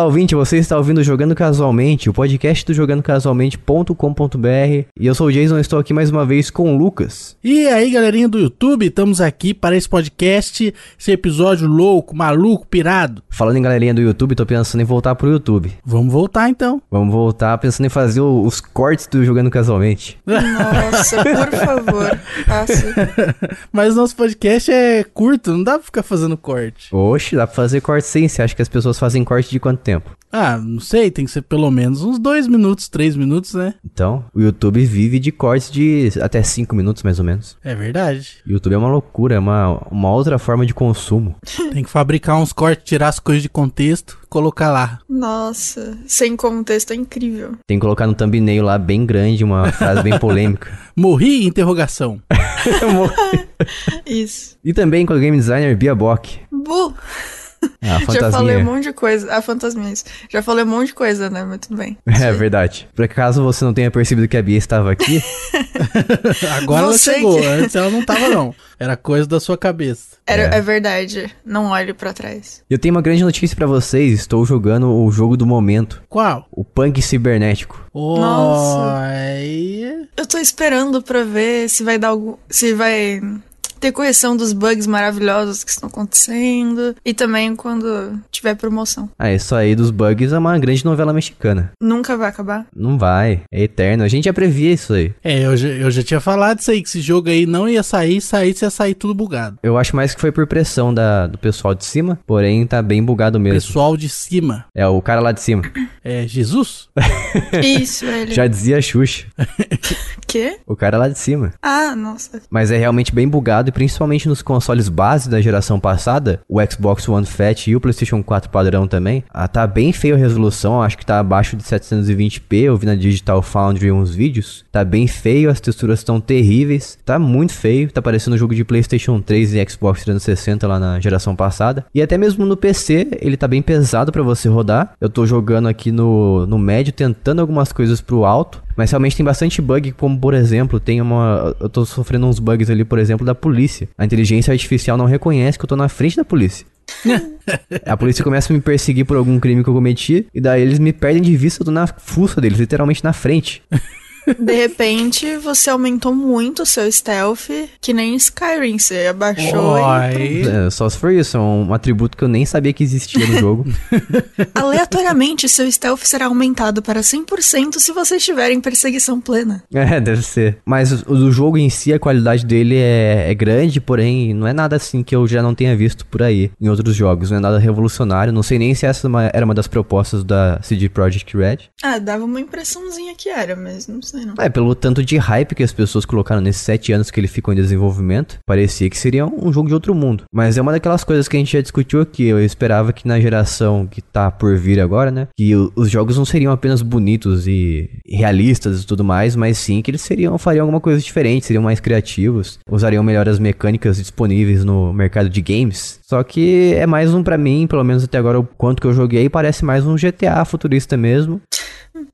Olá, ouvinte, você está ouvindo Jogando Casualmente, o podcast do jogandocasualmente.com.br. E eu sou o Jason, estou aqui mais uma vez com o Lucas. E aí, galerinha do YouTube, estamos aqui para esse podcast, esse episódio louco, maluco, pirado. Falando em galerinha do YouTube, tô pensando em voltar pro YouTube. Vamos voltar então. Vamos voltar pensando em fazer o- os cortes do Jogando Casualmente. Nossa, por favor, faça. Mas nosso podcast é curto, não dá pra ficar fazendo corte. Oxe, dá pra fazer corte sim. Você acha que as pessoas fazem corte de quanto tempo? Ah, não sei, tem que ser pelo menos uns dois minutos, três minutos, né? Então, o YouTube vive de cortes de até 5 minutos, mais ou menos. É verdade. O YouTube é uma loucura, é uma, uma outra forma de consumo. Tem que fabricar uns cortes, tirar as coisas de contexto, colocar lá. Nossa, sem contexto é incrível. Tem que colocar no thumbnail lá bem grande, uma frase bem polêmica. Morri? Interrogação. Isso. e também com o game designer Bia Bock. Bu. Ah, a Já falei um fantasminha. monte de coisa. Ah, fantasminha, isso. Já falei um monte de coisa, né? Mas tudo bem. É verdade. Por acaso você não tenha percebido que a Bia estava aqui, Agora Você ela chegou, que- antes ela não tava não. Era coisa da sua cabeça. Era, É. é. verdade. Não olhe pra trás. eu tenho uma grande notícia pra vocês. Estou jogando o jogo do momento, Qual? o Punk Cibernético. Nossa. Oi. Eu tô esperando pra ver se vai dar algum. Se vai ter correção dos bugs maravilhosos que estão acontecendo. E também quando tiver promoção. Ah, isso aí dos bugs é uma grande novela mexicana. Nunca vai acabar. Não vai, é eterno. A gente já previa isso aí. É, eu já, eu já tinha falado isso aí, que esse jogo aí não ia sair, saísse ia sair tudo bugado. Eu acho mais que foi por pressão da, do pessoal de cima, porém tá bem bugado mesmo. Pessoal de cima. É o cara lá de cima. É Jesus? Isso, velho. Já dizia Xuxa. Quê? O cara lá de cima. Ah, nossa. Mas é realmente bem bugado e principalmente nos consoles base da geração passada, o Xbox One Fat e o PlayStation 4 padrão também, ah, tá bem feio a resolução, acho que tá abaixo de 720p, eu vi na Digital Foundry uns vídeos, tá bem feio, as texturas estão terríveis, tá muito feio, tá parecendo um jogo de PlayStation 3 e Xbox 360 lá na geração passada, e até mesmo no PC, ele tá bem pesado pra você rodar, eu tô jogando aqui no, no médio, tentando algumas coisas pro alto, mas realmente tem bastante bug, como por exemplo, tem uma. Eu tô sofrendo uns bugs ali, por exemplo, da polícia. A inteligência artificial não reconhece que eu tô na frente da polícia. a polícia começa a me perseguir por algum crime que eu cometi, e daí eles me perdem de vista, eu tô na fuça deles, literalmente na frente. De repente, você aumentou muito o seu stealth, que nem Skyrim. Você abaixou e. É, só se for isso, é um atributo que eu nem sabia que existia no jogo. aleatoriamente seu stealth será aumentado para 100% se você estiver em perseguição plena. É, deve ser. Mas o, o jogo em si, a qualidade dele é, é grande, porém não é nada assim que eu já não tenha visto por aí em outros jogos. Não é nada revolucionário. Não sei nem se essa era uma das propostas da CD Projekt Red. Ah, dava uma impressãozinha que era, mas não sei não. É, pelo tanto de hype que as pessoas colocaram nesses sete anos que ele ficou em desenvolvimento, parecia que seria um jogo de outro mundo. Mas é uma daquelas coisas que a gente já discutiu aqui. Eu esperava que na geração que tá por vir agora, né, que os jogos não seriam apenas bonitos e realistas e tudo mais, mas sim que eles seriam, fariam alguma coisa diferente, seriam mais criativos, usariam melhor as mecânicas disponíveis no mercado de games. Só que é mais um pra mim, pelo menos até agora o quanto que eu joguei, parece mais um GTA futurista mesmo.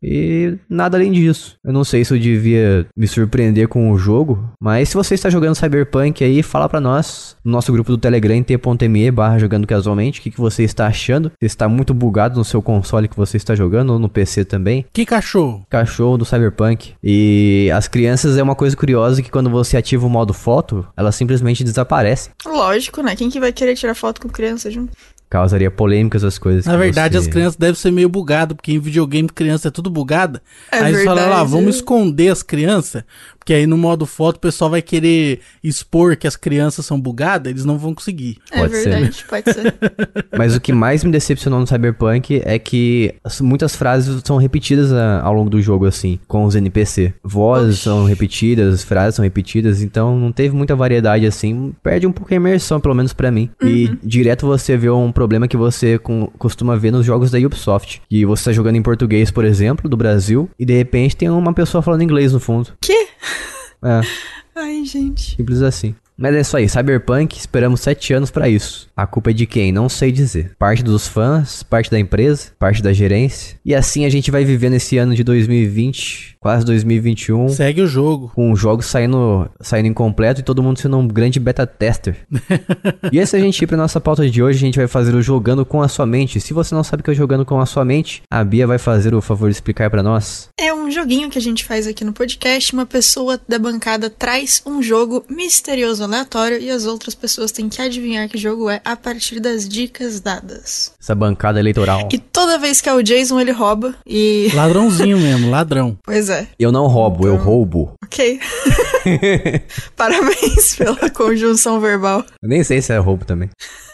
E nada além disso. Eu não sei se eu devia me surpreender com o jogo, mas se você está jogando Cyberpunk aí, fala pra nós no nosso grupo do Telegram t.me barra jogando casualmente o que, que você está achando. Se está muito bugado no seu console que você está jogando ou no PC também. Que cachorro? Cachorro do Cyberpunk. E as crianças é uma coisa curiosa que quando você ativa o modo foto, elas simplesmente desaparecem. Lógico, né? Quem que vai querer tirar foto com criança junto? Causaria polêmicas as coisas. Na que verdade, você- as crianças devem ser meio bugadas, porque em videogame criança é tudo bugada. É aí eles falam lá, verdade. vamos esconder as crianças, porque aí no modo foto o pessoal vai querer expor que as crianças são bugadas, eles não vão conseguir. É Pode ser. verdade, pode ser. Mas o que mais me decepcionou no Cyberpunk é que as- muitas frases são repetidas ah, ao longo do jogo, assim, com os NPC. Vozes Oxi. são repetidas, frases são repetidas, então não teve muita variedade, assim. Perde um pouco a imersão, pelo menos pra mim. E direto você vê um problema que você com- costuma ver nos jogos da Ubisoft. Que você tá jogando em português, por exemplo, do Brasil, e de repente tem uma pessoa falando inglês no fundo. que? É, Ai, gente. simples assim. Mas é isso aí, Cyberpunk, esperamos sete anos pra isso. A culpa é de quem? Não sei dizer. Parte dos fãs, parte da empresa, parte da gerência. E assim a gente vai vivendo esse ano de 2020, quase 2021. Segue o jogo. Com os jogos saindo, saindo incompleto e todo mundo sendo um grande beta tester. e antes da gente ir pra nossa pauta de hoje, a gente vai fazer o Jogando com a Sua Mente. Se você não sabe o que é o Jogando com a Sua Mente, a Bia vai fazer o favor de explicar para nós. É um joguinho que a gente faz aqui no podcast. Uma pessoa da bancada traz um jogo misterioso aleatório e as outras pessoas têm que adivinhar que jogo é a partir das dicas dadas. Essa bancada eleitoral. E toda vez que é o Jason, ele rouba e. Ladrãozinho mesmo, ladrão. Pois é. Eu não roubo, eu roubo. Ok. Parabéns pela conjunção verbal. Eu nem sei se é roubo também.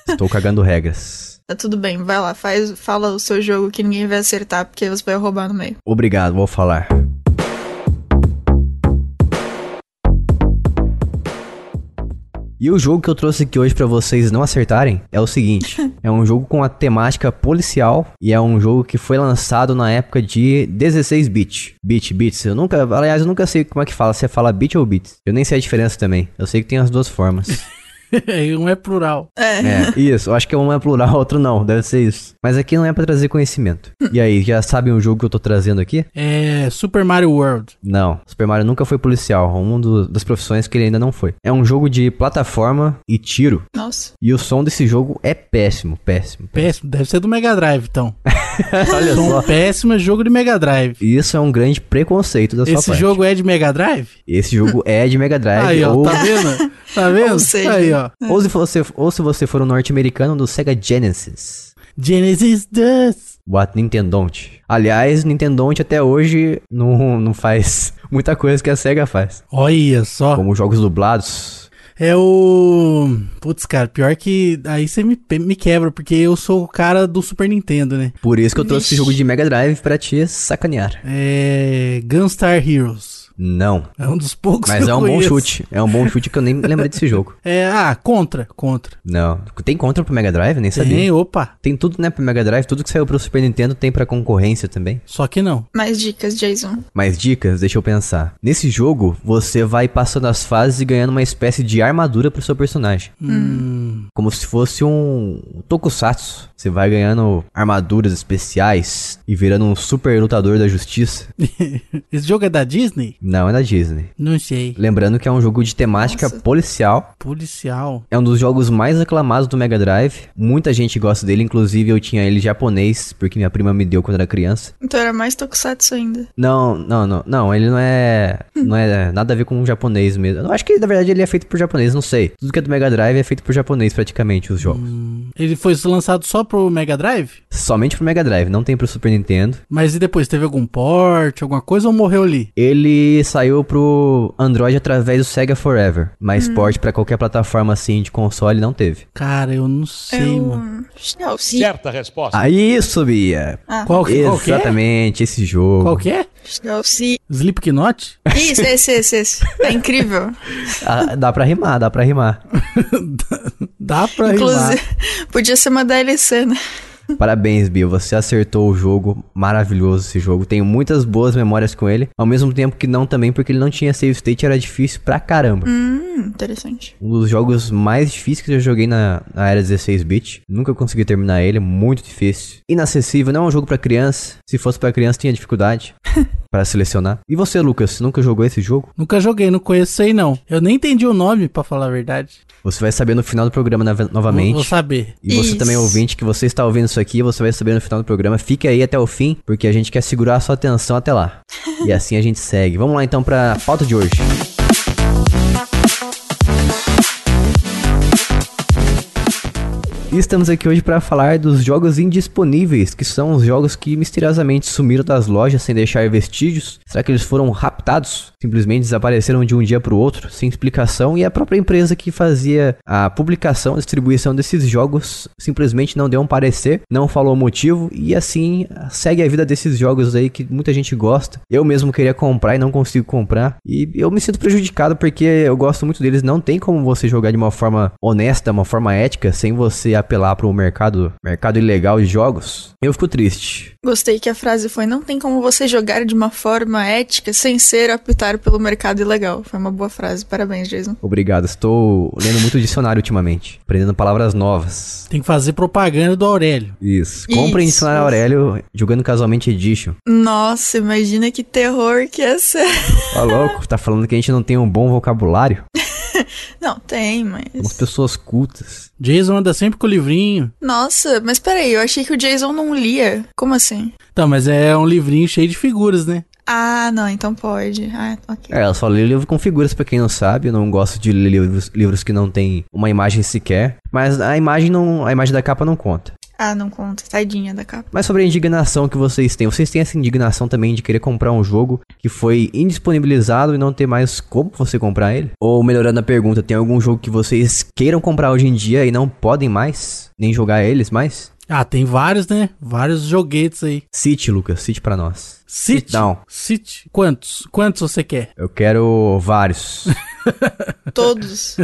Estou cagando regras. Tá tudo bem, vai lá, faz, fala o seu jogo que ninguém vai acertar, porque você vai roubar no meio. Obrigado, vou falar. E o jogo que eu trouxe aqui hoje pra vocês não acertarem é o seguinte: é um jogo com a temática policial e é um jogo que foi lançado na época de 16 bit. Bit, bits. Eu nunca, aliás, eu nunca sei como é que fala, se fala bit ou bits. Eu nem sei a diferença também. Eu sei que tem as duas formas. um é plural. É. É, isso. Eu acho que um é plural, outro não. Deve ser isso. Mas aqui não é pra trazer conhecimento. E aí, já sabem o jogo que eu tô trazendo aqui? É Super Mario World. Não. Super Mario nunca foi policial. É uma do, das profissões que ele ainda não foi. É um jogo de plataforma e tiro. Nossa. E o som desse jogo é péssimo, péssimo. Péssimo. Deve ser do Mega Drive, então. Olha Som só. péssimo é jogo de Mega Drive. Isso é um grande preconceito da sua Esse parte. jogo é de Mega Drive? Esse jogo é de Mega Drive. Aí, ó, ou, tá vendo? Tá vendo? Ou seja- Aí, ó. Ou se você, ou se você for um norte-americano do Sega Genesis. Genesis Dust. What Nintendonte. Aliás, Nintendonte até hoje não, não faz muita coisa que a SEGA faz. Olha só. Como jogos dublados. É o. Putz, cara, pior que. Aí você me, me quebra, porque eu sou o cara do Super Nintendo, né? Por isso que eu trouxe esse Vixe. jogo de Mega Drive pra te sacanear. É. Gunstar Heroes. Não. É um dos poucos Mas que é um bom conheço. chute. É um bom chute que eu nem lembrei desse jogo. É, ah, contra, contra. Não. Tem contra pro Mega Drive? Nem sabia. Tem, opa. Tem tudo, né, pro Mega Drive. Tudo que saiu pro Super Nintendo tem pra concorrência também. Só que não. Mais dicas, Jason. Mais dicas? Deixa eu pensar. Nesse jogo, você vai passando as fases e ganhando uma espécie de armadura pro seu personagem. Hum. Como se fosse um tokusatsu. Você vai ganhando armaduras especiais e virando um super lutador da justiça. Esse jogo é da Disney? Não, é da Disney. Não sei. Lembrando que é um jogo de temática Nossa. policial. Policial. É um dos jogos mais aclamados do Mega Drive. Muita gente gosta dele, inclusive eu tinha ele japonês, porque minha prima me deu quando era criança. Então era mais tokusatsu ainda. Não, não, não, não, ele não é, não é nada a ver com o japonês mesmo. Eu acho que na verdade ele é feito por japonês, não sei. Tudo que é do Mega Drive é feito por japonês praticamente os jogos. Ele foi lançado só pro Mega Drive? Somente pro Mega Drive, não tem pro Super Nintendo. Mas e depois, teve algum port, alguma coisa ou morreu ali? Ele saiu pro Android através do Sega Forever, mas port pra qualquer plataforma assim de console não teve. Cara, eu não É sei, o... mano. Não, sim. Certa resposta. Aí, Bia! Ah, Qual que, qual que é? Exatamente, esse jogo. Qual que é? não, sim. Slipknot? Isso, esse, esse, esse. É incrível. Ah, dá pra rimar, dá pra rimar. Dá pra Inclusive, rimar. podia ser uma DLC, né? Parabéns, Bia. Você acertou o jogo. Maravilhoso esse jogo. Tenho muitas boas memórias com ele. Ao mesmo tempo que não também, porque ele não tinha save state, era difícil pra caramba. Hum, interessante. Um dos jogos mais difíceis que eu joguei na, na era 16-bit. Nunca consegui terminar ele, é muito difícil. Inacessível, não é um jogo pra criança. Se fosse pra criança, tinha dificuldade para selecionar. E você, Lucas, nunca jogou esse jogo? Nunca joguei, não conheço aí não. Eu nem entendi o nome, pra falar a verdade. Você vai saber no final do programa nova- Vou, novamente. vou saber. E você Isso. também, ouvinte, que você está ouvindo isso aqui, você vai saber no final do programa. Fique aí até o fim, porque a gente quer segurar a sua atenção até lá. e assim a gente segue. Vamos lá então pra pauta de hoje. E estamos aqui hoje para falar dos jogos indisponíveis, que são os jogos que misteriosamente sumiram das lojas sem deixar vestígios. Será que eles foram raptados? Simplesmente desapareceram de um dia para o outro, sem explicação, e a própria empresa que fazia a publicação, a distribuição desses jogos simplesmente não deu um parecer, não falou motivo, e assim segue a vida desses jogos aí que muita gente gosta. Eu mesmo queria comprar e não consigo comprar, e eu me sinto prejudicado porque eu gosto muito deles. Não tem como você jogar de uma forma honesta, uma forma ética, sem você apelar pro mercado, mercado ilegal de jogos, eu fico triste. Gostei que a frase foi: Não tem como você jogar de uma forma ética sem ser optar pelo mercado ilegal. Foi uma boa frase. Parabéns, Jason. Obrigado, estou lendo muito dicionário ultimamente, aprendendo palavras novas. Tem que fazer propaganda do Aurélio. Isso. Comprem Isso, dicionário isso. Aurélio jogando casualmente Edition. Nossa, imagina que terror que é ser. Tá louco? Tá falando que a gente não tem um bom vocabulário? Não, tem, mas. pessoas cultas. Jason anda sempre com o livrinho. Nossa, mas peraí, eu achei que o Jason não lia. Como assim? Tá, mas é um livrinho cheio de figuras, né? Ah, não, então pode. Ah, ok. É, eu só leio livro com figuras, pra quem não sabe. Eu não gosto de ler livros, livros que não tem uma imagem sequer. Mas a imagem não. A imagem da capa não conta. Ah, não conta. Tadinha da capa. Mas sobre a indignação que vocês têm, vocês têm essa indignação também de querer comprar um jogo que foi indisponibilizado e não ter mais como você comprar ele? Ou melhorando a pergunta, tem algum jogo que vocês queiram comprar hoje em dia e não podem mais? Nem jogar eles mais? Ah, tem vários, né? Vários joguetes aí. Cite, Lucas, cite pra nós. City. Não. City. Quantos? Quantos você quer? Eu quero vários. Todos.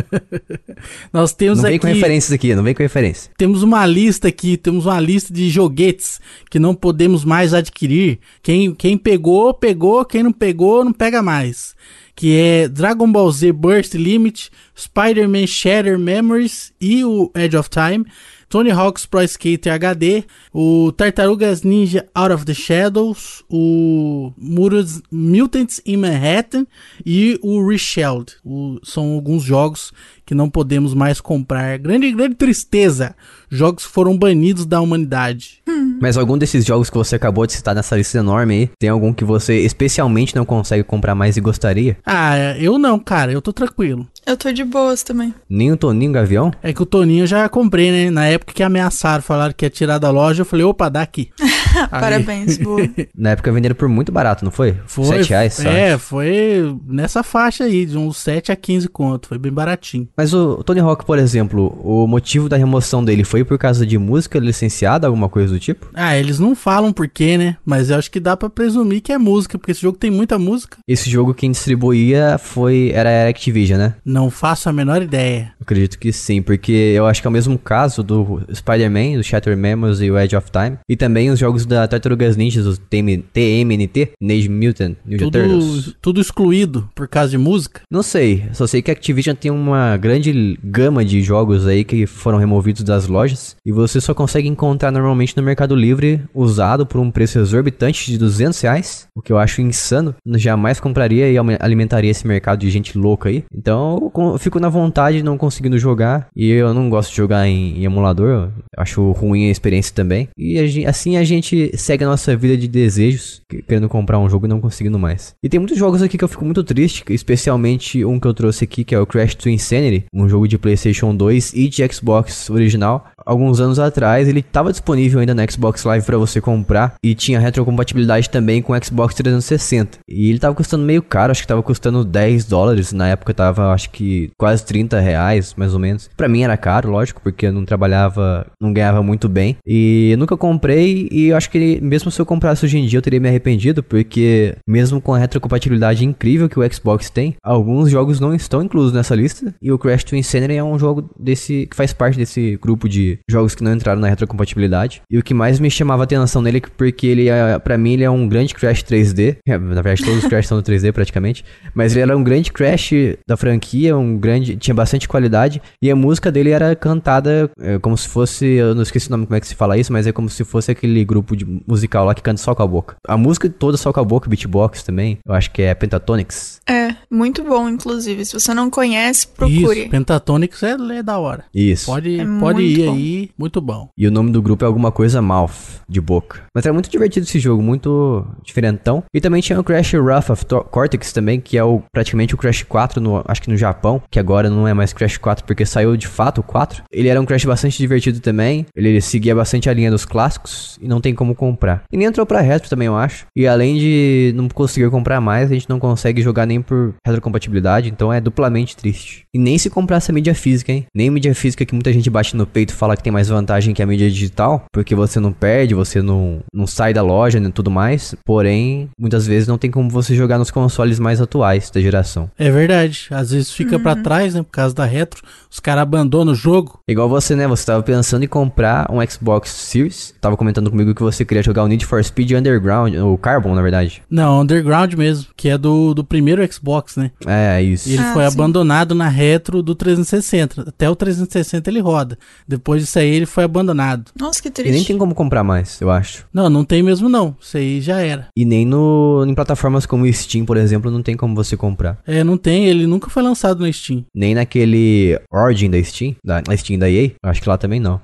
Nós temos não vem aqui. com referências aqui, não vem com referência. Temos uma lista aqui, temos uma lista de joguetes que não podemos mais adquirir. Quem, quem pegou, pegou. Quem não pegou, não pega mais. Que é Dragon Ball Z Burst Limit, Spider-Man Shatter Memories e o Edge of Time. Tony Hawk's Pro Skater HD, o Tartarugas Ninja Out of the Shadows, o Muros Mutants in Manhattan e o Reshelled. O- são alguns jogos que não podemos mais comprar. Grande, grande tristeza. Jogos foram banidos da humanidade. Mas algum desses jogos que você acabou de citar nessa lista enorme aí, tem algum que você especialmente não consegue comprar mais e gostaria? Ah, eu não, cara, eu tô tranquilo. Eu tô de boas também. Nem o Toninho Gavião? É que o Toninho eu já comprei, né? Na época que ameaçaram, falaram que ia tirar da loja, eu falei, opa, dá aqui. Parabéns, boa. Na época venderam por muito barato, não foi? Foi, 7 reais só. É, foi nessa faixa aí, de uns 7 a 15 conto. Foi bem baratinho. Mas o Tony Hawk, por exemplo, o motivo da remoção dele foi por causa de música licenciada, alguma coisa do tipo? Ah, eles não falam porquê, né? Mas eu acho que dá pra presumir que é música, porque esse jogo tem muita música. Esse jogo quem distribuía foi era a Activision, né? Não faço a menor ideia. Acredito que sim, porque eu acho que é o mesmo caso do Spider-Man, do Shattered Memories e o Edge of Time. E também os jogos da Tartarugas Ninjas, TM, TMNT, Teenage Mutant Ninja Turtles. Tudo, tudo excluído por causa de música. Não sei, só sei que a Activision tem uma grande gama de jogos aí que foram removidos das lojas e você só consegue encontrar normalmente no Mercado Livre usado por um preço exorbitante de 200 reais, o que eu acho insano. Eu jamais compraria e alimentaria esse mercado de gente louca aí. Então eu fico na vontade não conseguindo jogar e eu não gosto de jogar em, em emulador, eu acho ruim a experiência também. E a gen- assim a gente segue a nossa vida de desejos, que- querendo comprar um jogo e não conseguindo mais. E tem muitos jogos aqui que eu fico muito triste, especialmente um que eu trouxe aqui, que é o Crash to Insanity, um jogo de PlayStation 2 e de Xbox original. Alguns anos atrás ele estava disponível ainda no Xbox Live para você comprar e tinha retrocompatibilidade também com o Xbox 360. E ele tava custando meio caro, acho que tava custando 10 dólares, na época tava acho que quase 30 reais, mais ou menos. Pra mim era caro, lógico, porque eu não trabalhava, não ganhava muito bem. E nunca comprei e acho que mesmo se eu comprasse hoje em dia eu teria me arrependido, porque mesmo com a retrocompatibilidade incrível que o Xbox tem, alguns jogos não estão inclusos nessa lista. E o Crash to Insanity é um jogo desse que faz parte desse grupo de jogos que não entraram na retrocompatibilidade. E o que mais me chamava atenção nele é que porque ele é, para mim ele é um grande Crash 3D. É, na verdade todos os Crash são no 3D praticamente, mas ele era um grande Crash da franquia, um grande, tinha bastante qualidade e a música dele era cantada é, como se fosse, eu não esqueci o nome como é que se fala isso, mas é como se fosse aquele grupo de musical lá que canta só com a boca. A música toda só com a boca, beatbox também. Eu acho que é Pentatonics. É, muito bom, inclusive. Se você não conhece, procure. Isso, Pentatonix é, é da hora. Isso. Pode, É pode ir bom. aí, muito bom. E o nome do grupo é alguma coisa mouth, de boca. Mas era muito divertido esse jogo, muito diferentão. E também tinha o Crash Wrath of Cortex também, que é o praticamente o Crash 4, no, acho que no Japão, que agora não é mais Crash 4 porque saiu de fato o 4. Ele era um Crash bastante divertido também. Ele seguia bastante a linha dos clássicos e não tem como comprar. E nem entrou pra retro também, eu acho. E além de não conseguir comprar mais, a gente não consegue jogar nem por retrocompatibilidade, então é duplamente triste. E nem se comprasse a mídia física, hein? Nem mídia física que muita gente bate no peito e fala que tem mais vantagem que a mídia digital, porque você não perde, você não, não sai da loja e né, tudo mais. Porém, muitas vezes não tem como você jogar nos consoles mais atuais da geração. É verdade. Às vezes fica uhum. para trás, né? Por causa da retro. Os caras abandonam o jogo. Igual você, né? Você tava pensando em comprar um Xbox Series. Tava comentando comigo que você queria jogar o Need for Speed Underground, o Carbon, na verdade. Não, Underground mesmo, que é do, do primeiro Xbox, né? É, isso. E ele ah, foi sim. abandonado na retro do 360. Até o 360 ele roda. Depois disso aí ele foi abandonado. Nossa, que triste. E nem tem como comprar mais, eu acho. Não, não tem mesmo não. Isso aí já era. E nem no, em plataformas como Steam, por exemplo, não tem como você comprar. É, não tem. Ele nunca foi lançado no Steam. Nem naquele Origin da Steam, da Steam da EA. Acho que lá também não.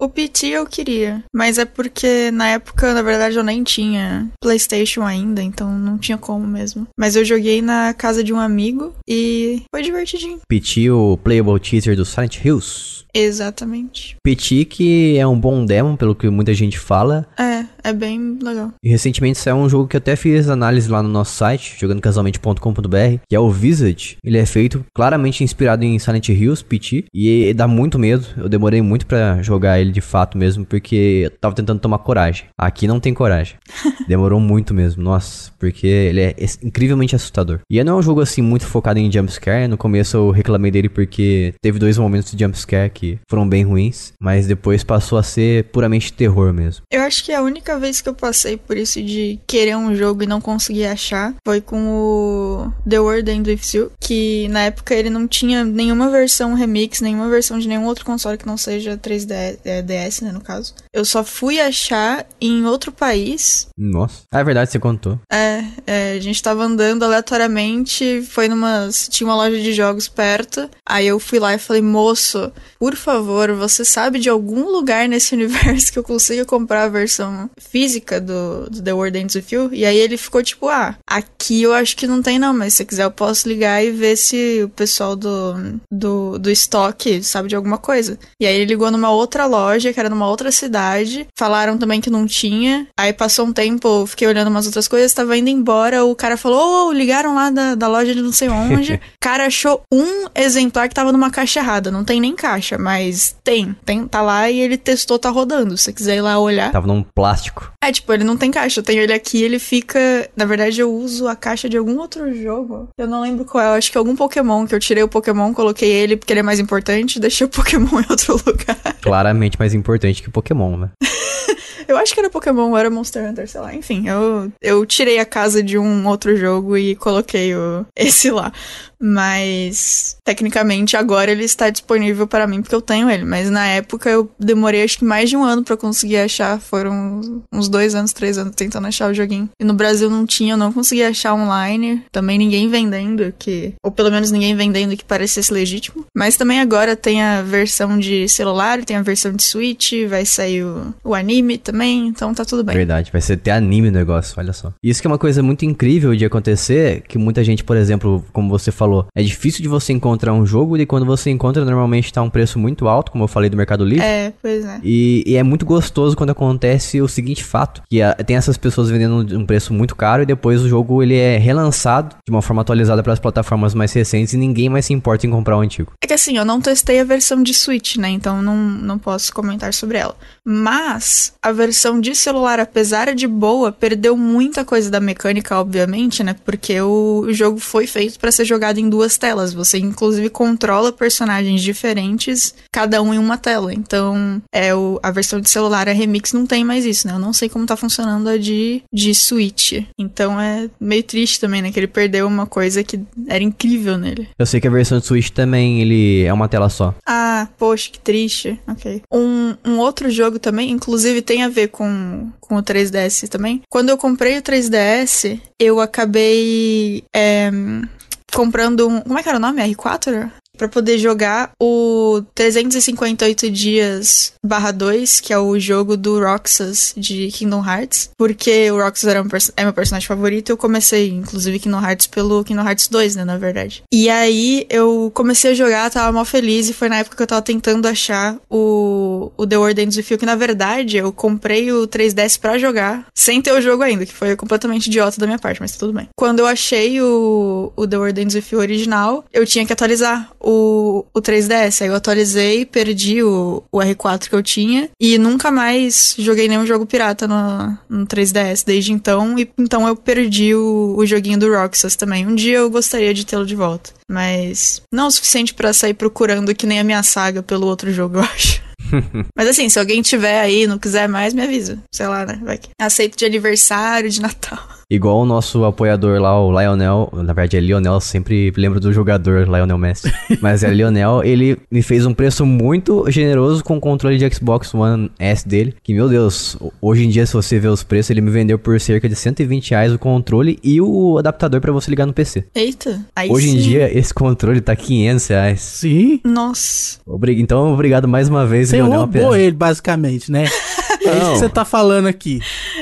O, PT eu queria. Mas é porque na época, na verdade, eu nem tinha PlayStation ainda, então não tinha como mesmo. Mas eu joguei na casa de um amigo e foi divertidinho. PT, o Playable Teaser do Silent Hills. Exatamente. PT, que é um bom demo, pelo que muita gente fala. É, é bem legal. E recentemente saiu um jogo que eu até fiz análise lá no nosso site, jogandocasualmente.com.br, que é o Visage. Ele é feito claramente inspirado em Silent Hills, PT, e dá muito medo. Eu demorei muito para jogar ele de fato mesmo, porque eu tava tentando tomar coragem. Aqui não tem coragem. Demorou muito mesmo, nossa, porque ele é incrivelmente assustador. E não é um jogo assim muito focado em jumpscare. No começo eu reclamei dele porque teve dois momentos de jumpscare que foram bem ruins, mas depois passou a ser puramente terror mesmo. Eu acho que a única vez que eu passei por isso de querer um jogo e não conseguir achar foi com o The World Ends With You, que na época ele não tinha nenhuma versão remix, nenhuma versão de nenhum outro console que não seja 3DS, é, DS, né, no caso. Eu só fui achar em outro país. Nossa. Ah, é verdade, você contou. É, é, a gente tava andando aleatoriamente, foi numa. Tinha uma loja de jogos perto. Aí eu fui lá e falei, moço, por favor, você sabe de algum lugar nesse universo que eu consiga comprar a versão física do, do The World Ends With You? E aí ele ficou tipo, ah, aqui eu acho que não tem não, mas se quiser eu posso ligar e ver se o pessoal do, do, do estoque sabe de alguma coisa. E aí ele ligou numa outra loja, que era numa outra cidade, falaram também que não tinha. Aí passou um tempo, fiquei olhando umas outras coisas, tava indo embora, o cara falou, oh, ligaram lá da, da loja de não sei onde. o cara achou um exemplar que tava numa caixa errada, não tem nem caixa mas tem, tem, tá lá e ele testou, tá rodando. Se você quiser ir lá olhar. Tava num plástico. É, tipo, ele não tem caixa. Eu tenho ele aqui, ele fica. Na verdade, eu uso a caixa de algum outro jogo. Eu não lembro qual é. Eu acho que é algum Pokémon, que eu tirei o Pokémon, coloquei ele porque ele é mais importante, deixei o Pokémon em outro lugar. Claramente mais importante que o Pokémon, né? eu acho que era Pokémon, era Monster Hunter, sei lá. Enfim, eu, eu tirei a casa de um outro jogo e coloquei o, esse lá. Mas, tecnicamente, agora ele está disponível para mim porque eu tenho ele. Mas na época eu demorei acho que mais de um ano para conseguir achar. Foram uns dois anos, três anos tentando achar o joguinho. E no Brasil não tinha, eu não conseguia achar online. Também ninguém vendendo, que. Ou pelo menos ninguém vendendo que parecesse legítimo. Mas também agora tem a versão de celular, tem a versão de Switch, vai sair o, o anime também, então tá tudo bem. Verdade, vai ser até anime o negócio, olha só. Isso que é uma coisa muito incrível de acontecer, que muita gente, por exemplo, como você falou, falou, é difícil de você encontrar um jogo e quando você encontra, normalmente tá um preço muito alto, como eu falei do Mercado Livre. É, pois é. E, e é muito gostoso quando acontece o seguinte fato, que a, tem essas pessoas vendendo um preço muito caro e depois o jogo ele é relançado de uma forma atualizada para as plataformas mais recentes e ninguém mais se importa em comprar o antigo. É que assim, eu não testei a versão de Switch, né? Então não, não posso comentar sobre ela. Mas a versão de celular, apesar de boa, perdeu muita coisa da mecânica, obviamente, né? Porque o, jogo foi feito para ser jogado em duas telas. Você inclusive controla personagens diferentes, cada um em uma tela. Então, é o, a versão de celular, a Remix, não tem mais isso, né? Eu não sei como tá funcionando a de, de Switch. Então é meio triste também, né? Que ele perdeu uma coisa que era incrível nele. Eu sei que a versão de Switch também, ele é uma tela só. Ah, poxa, que triste. Ok. Um, um outro jogo também, inclusive tem a ver com, com o 3DS também. Quando eu comprei o 3DS, eu acabei. É, comprando um. Como é que era o nome? R4? Para poder jogar o 358 dias barra 2, que é o jogo do Roxas de Kingdom Hearts, porque o Roxas era um é meu personagem favorito, eu comecei, inclusive, Kingdom Hearts pelo Kingdom Hearts 2, né, na verdade. E aí eu comecei a jogar, tava mal feliz, e foi na época que eu tava tentando achar o, o The World Ends With You, que na verdade eu comprei o 3DS para jogar, sem ter o jogo ainda, que foi completamente idiota da minha parte, mas tudo bem. Quando eu achei o, o The World Ends With You original, eu tinha que atualizar o, o 3DS, aí eu atualizei, perdi o, o R4 que eu tinha, e nunca mais joguei nenhum jogo pirata no, no 3DS desde então, e então eu perdi o, o joguinho do Roxas também. Um dia eu gostaria de tê-lo de volta, mas não o suficiente para sair procurando que nem a minha saga pelo outro jogo, eu acho. Mas assim, se alguém tiver aí não quiser mais, me avisa. Sei lá, né? Vai que. Aceito de aniversário, de Natal. Igual o nosso apoiador lá, o Lionel, na verdade é Lionel, sempre lembro do jogador Lionel Messi, mas é Lionel, ele me fez um preço muito generoso com o controle de Xbox One S dele, que meu Deus, hoje em dia se você ver os preços, ele me vendeu por cerca de 120 reais o controle e o adaptador para você ligar no PC. Eita, aí Hoje sim. em dia esse controle tá 500 reais. Sim. Nossa. Obrig... Então obrigado mais uma vez, Você Lionel. roubou ele, basicamente, né? É isso que você tá falando aqui.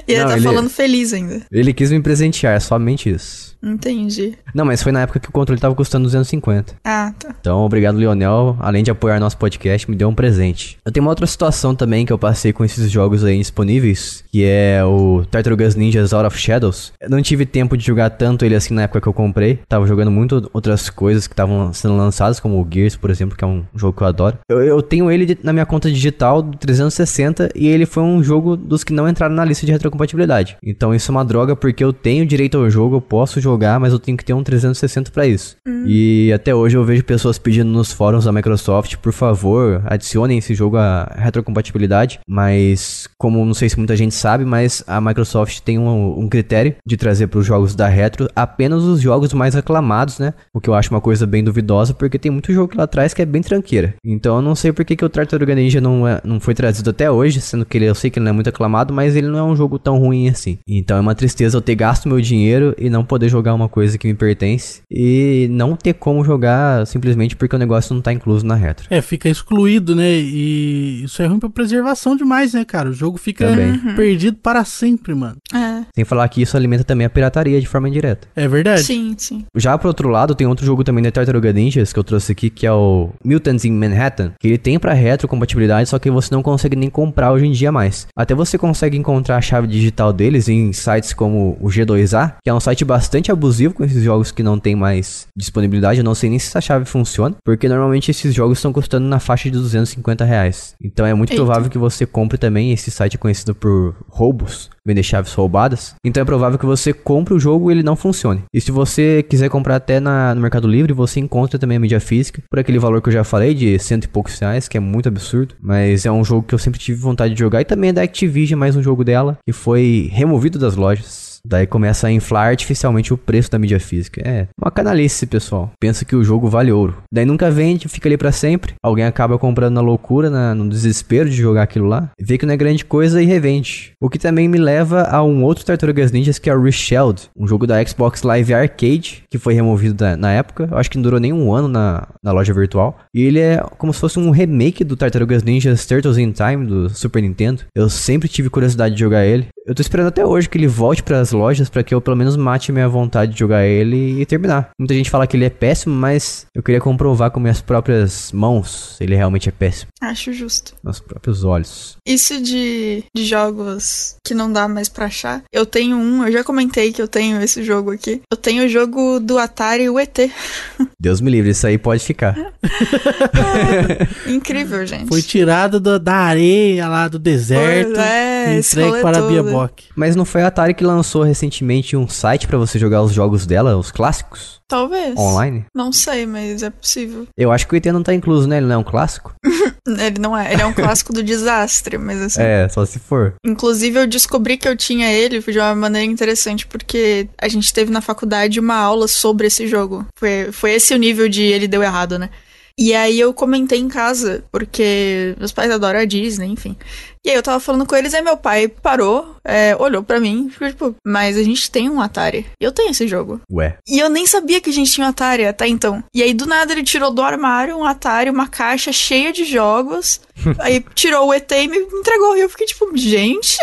E ele Não, tá ele- falando feliz ainda. Ele quis me presentear, somente isso. Entendi. Não, mas foi na época que o controle tava custando 250. Ah, tá. Então, obrigado, Lionel. Além de apoiar nosso podcast, me deu um presente. Eu tenho uma outra situação também que eu passei com esses jogos aí disponíveis, que é o Tartarugas Ninjas Out of Shadows. Eu não tive tempo de jogar tanto ele assim na época que eu comprei. Tava jogando muito outras coisas que estavam sendo lançadas, como o Gears, por exemplo, que é um jogo que eu adoro. Eu, eu tenho ele de- na minha conta digital do 360 e ele foi um jogo dos que não entraram na lista de retrocompatibilidade. Então isso é uma droga porque eu tenho direito ao jogo, eu posso jogar, mas eu tenho que ter um 360 pra isso. E até hoje eu vejo pessoas pedindo nos fóruns da Microsoft, por favor, adicionem esse jogo à retrocompatibilidade. Mas, como não sei se muita gente sabe, mas a Microsoft tem um, um critério de trazer para os jogos da retro apenas os jogos mais aclamados, né? O que eu acho uma coisa bem duvidosa, porque tem muito jogo lá atrás que é bem tranqueira. Então eu não sei por que, que o Tartaruga Ninja não, é- não foi trazido até hoje, sendo que ele, eu sei que ele não é muito aclamado, mas ele não é um jogo tão ruim assim. Então é uma tristeza eu ter gasto meu dinheiro e não poder jogar uma coisa que me pertence e não ter como jogar simplesmente porque o negócio não tá incluso na retro. É, fica excluído, né? E isso é ruim pra preservação demais, né, cara? O jogo fica Também. perdido para sempre, mano. É. Sem falar que isso alimenta também a pirataria de forma indireta. É verdade? Sim, sim. Já por outro lado, tem outro jogo também da Tartaruga Ninjas que eu trouxe aqui, que é o Mutants in Manhattan, que ele tem pra retrocompatibilidade, só que você não consegue nem comprar hoje em dia mais. Até você consegue encontrar a chave digital deles em sites como o G2A, que é um site bastante abusivo com esses jogos que não tem mais disponibilidade. Eu não sei nem se essa chave funciona, porque normalmente esses jogos estão custando na faixa de 250 reais. Então é muito Eita. provável que você compre também. Esse site é conhecido por roubos, vender chaves roubadas. Então é provável que você compre o jogo e ele não funcione. E se você quiser comprar até na, no Mercado Livre, você encontra também a mídia física por aquele valor que eu já falei, de cento e poucos reais, que é muito absurdo. Mas é um jogo que eu sempre tive vontade de jogar. E também é da Activision, mais um jogo dela, que foi removido das lojas. Daí começa a inflar artificialmente o preço da mídia física. É uma canalice, pessoal. Pensa que o jogo vale ouro. Daí nunca vende, fica ali pra sempre. Alguém acaba comprando na loucura, na- no desespero de jogar aquilo lá. Vê que não é grande coisa e revende. O que também me leva a um outro Tartarugas Ninjas que é o Reshelled. Um jogo da Xbox Live Arcade, que foi removido da- na época. Eu acho que não durou nem um ano na, na loja virtual. E ele é como se fosse um remake do Tartarugas Ninjas Turtles in Time do Super Nintendo. Eu sempre tive curiosidade de jogar ele. Eu tô esperando até hoje que ele volte pras lojas pra que eu pelo menos mate minha vontade de jogar ele e terminar. Muita gente fala que ele é péssimo, mas eu queria comprovar com minhas próprias mãos se ele realmente é péssimo. Acho justo. Meus próprios olhos. Isso de, de jogos que não dá mais pra achar. Eu tenho um, eu já comentei que eu tenho esse jogo aqui. Eu tenho o jogo do Atari, o ET. Deus me livre, isso aí pode ficar. Incrível, gente. Foi tirado da- da areia lá do deserto Pois é, e entregue para a Bia. Bock. Mas não foi a Atari que lançou recentemente um site pra você jogar os jogos dela, os clássicos, Talvez. online? Não sei, mas é possível. Eu acho que o ET não tá incluso, né? Ele não é um clássico? Ele não é, ele é um clássico do desastre, mas assim. É, só se for. Inclusive, eu descobri que eu tinha ele de uma maneira interessante, porque a gente teve na faculdade uma aula sobre esse jogo. Foi, foi esse o nível de ele deu errado, né? E aí eu comentei em casa, porque meus pais adoram a Disney, enfim. E aí eu tava falando com eles, aí meu pai parou, é, olhou pra mim ficou tipo, mas a gente tem um Atari. Eu tenho esse jogo. Ué. E eu nem sabia que a gente tinha um Atari até então. E aí do nada ele tirou do armário um Atari, uma caixa cheia de jogos. aí tirou o ET e me entregou. E eu fiquei tipo, gente.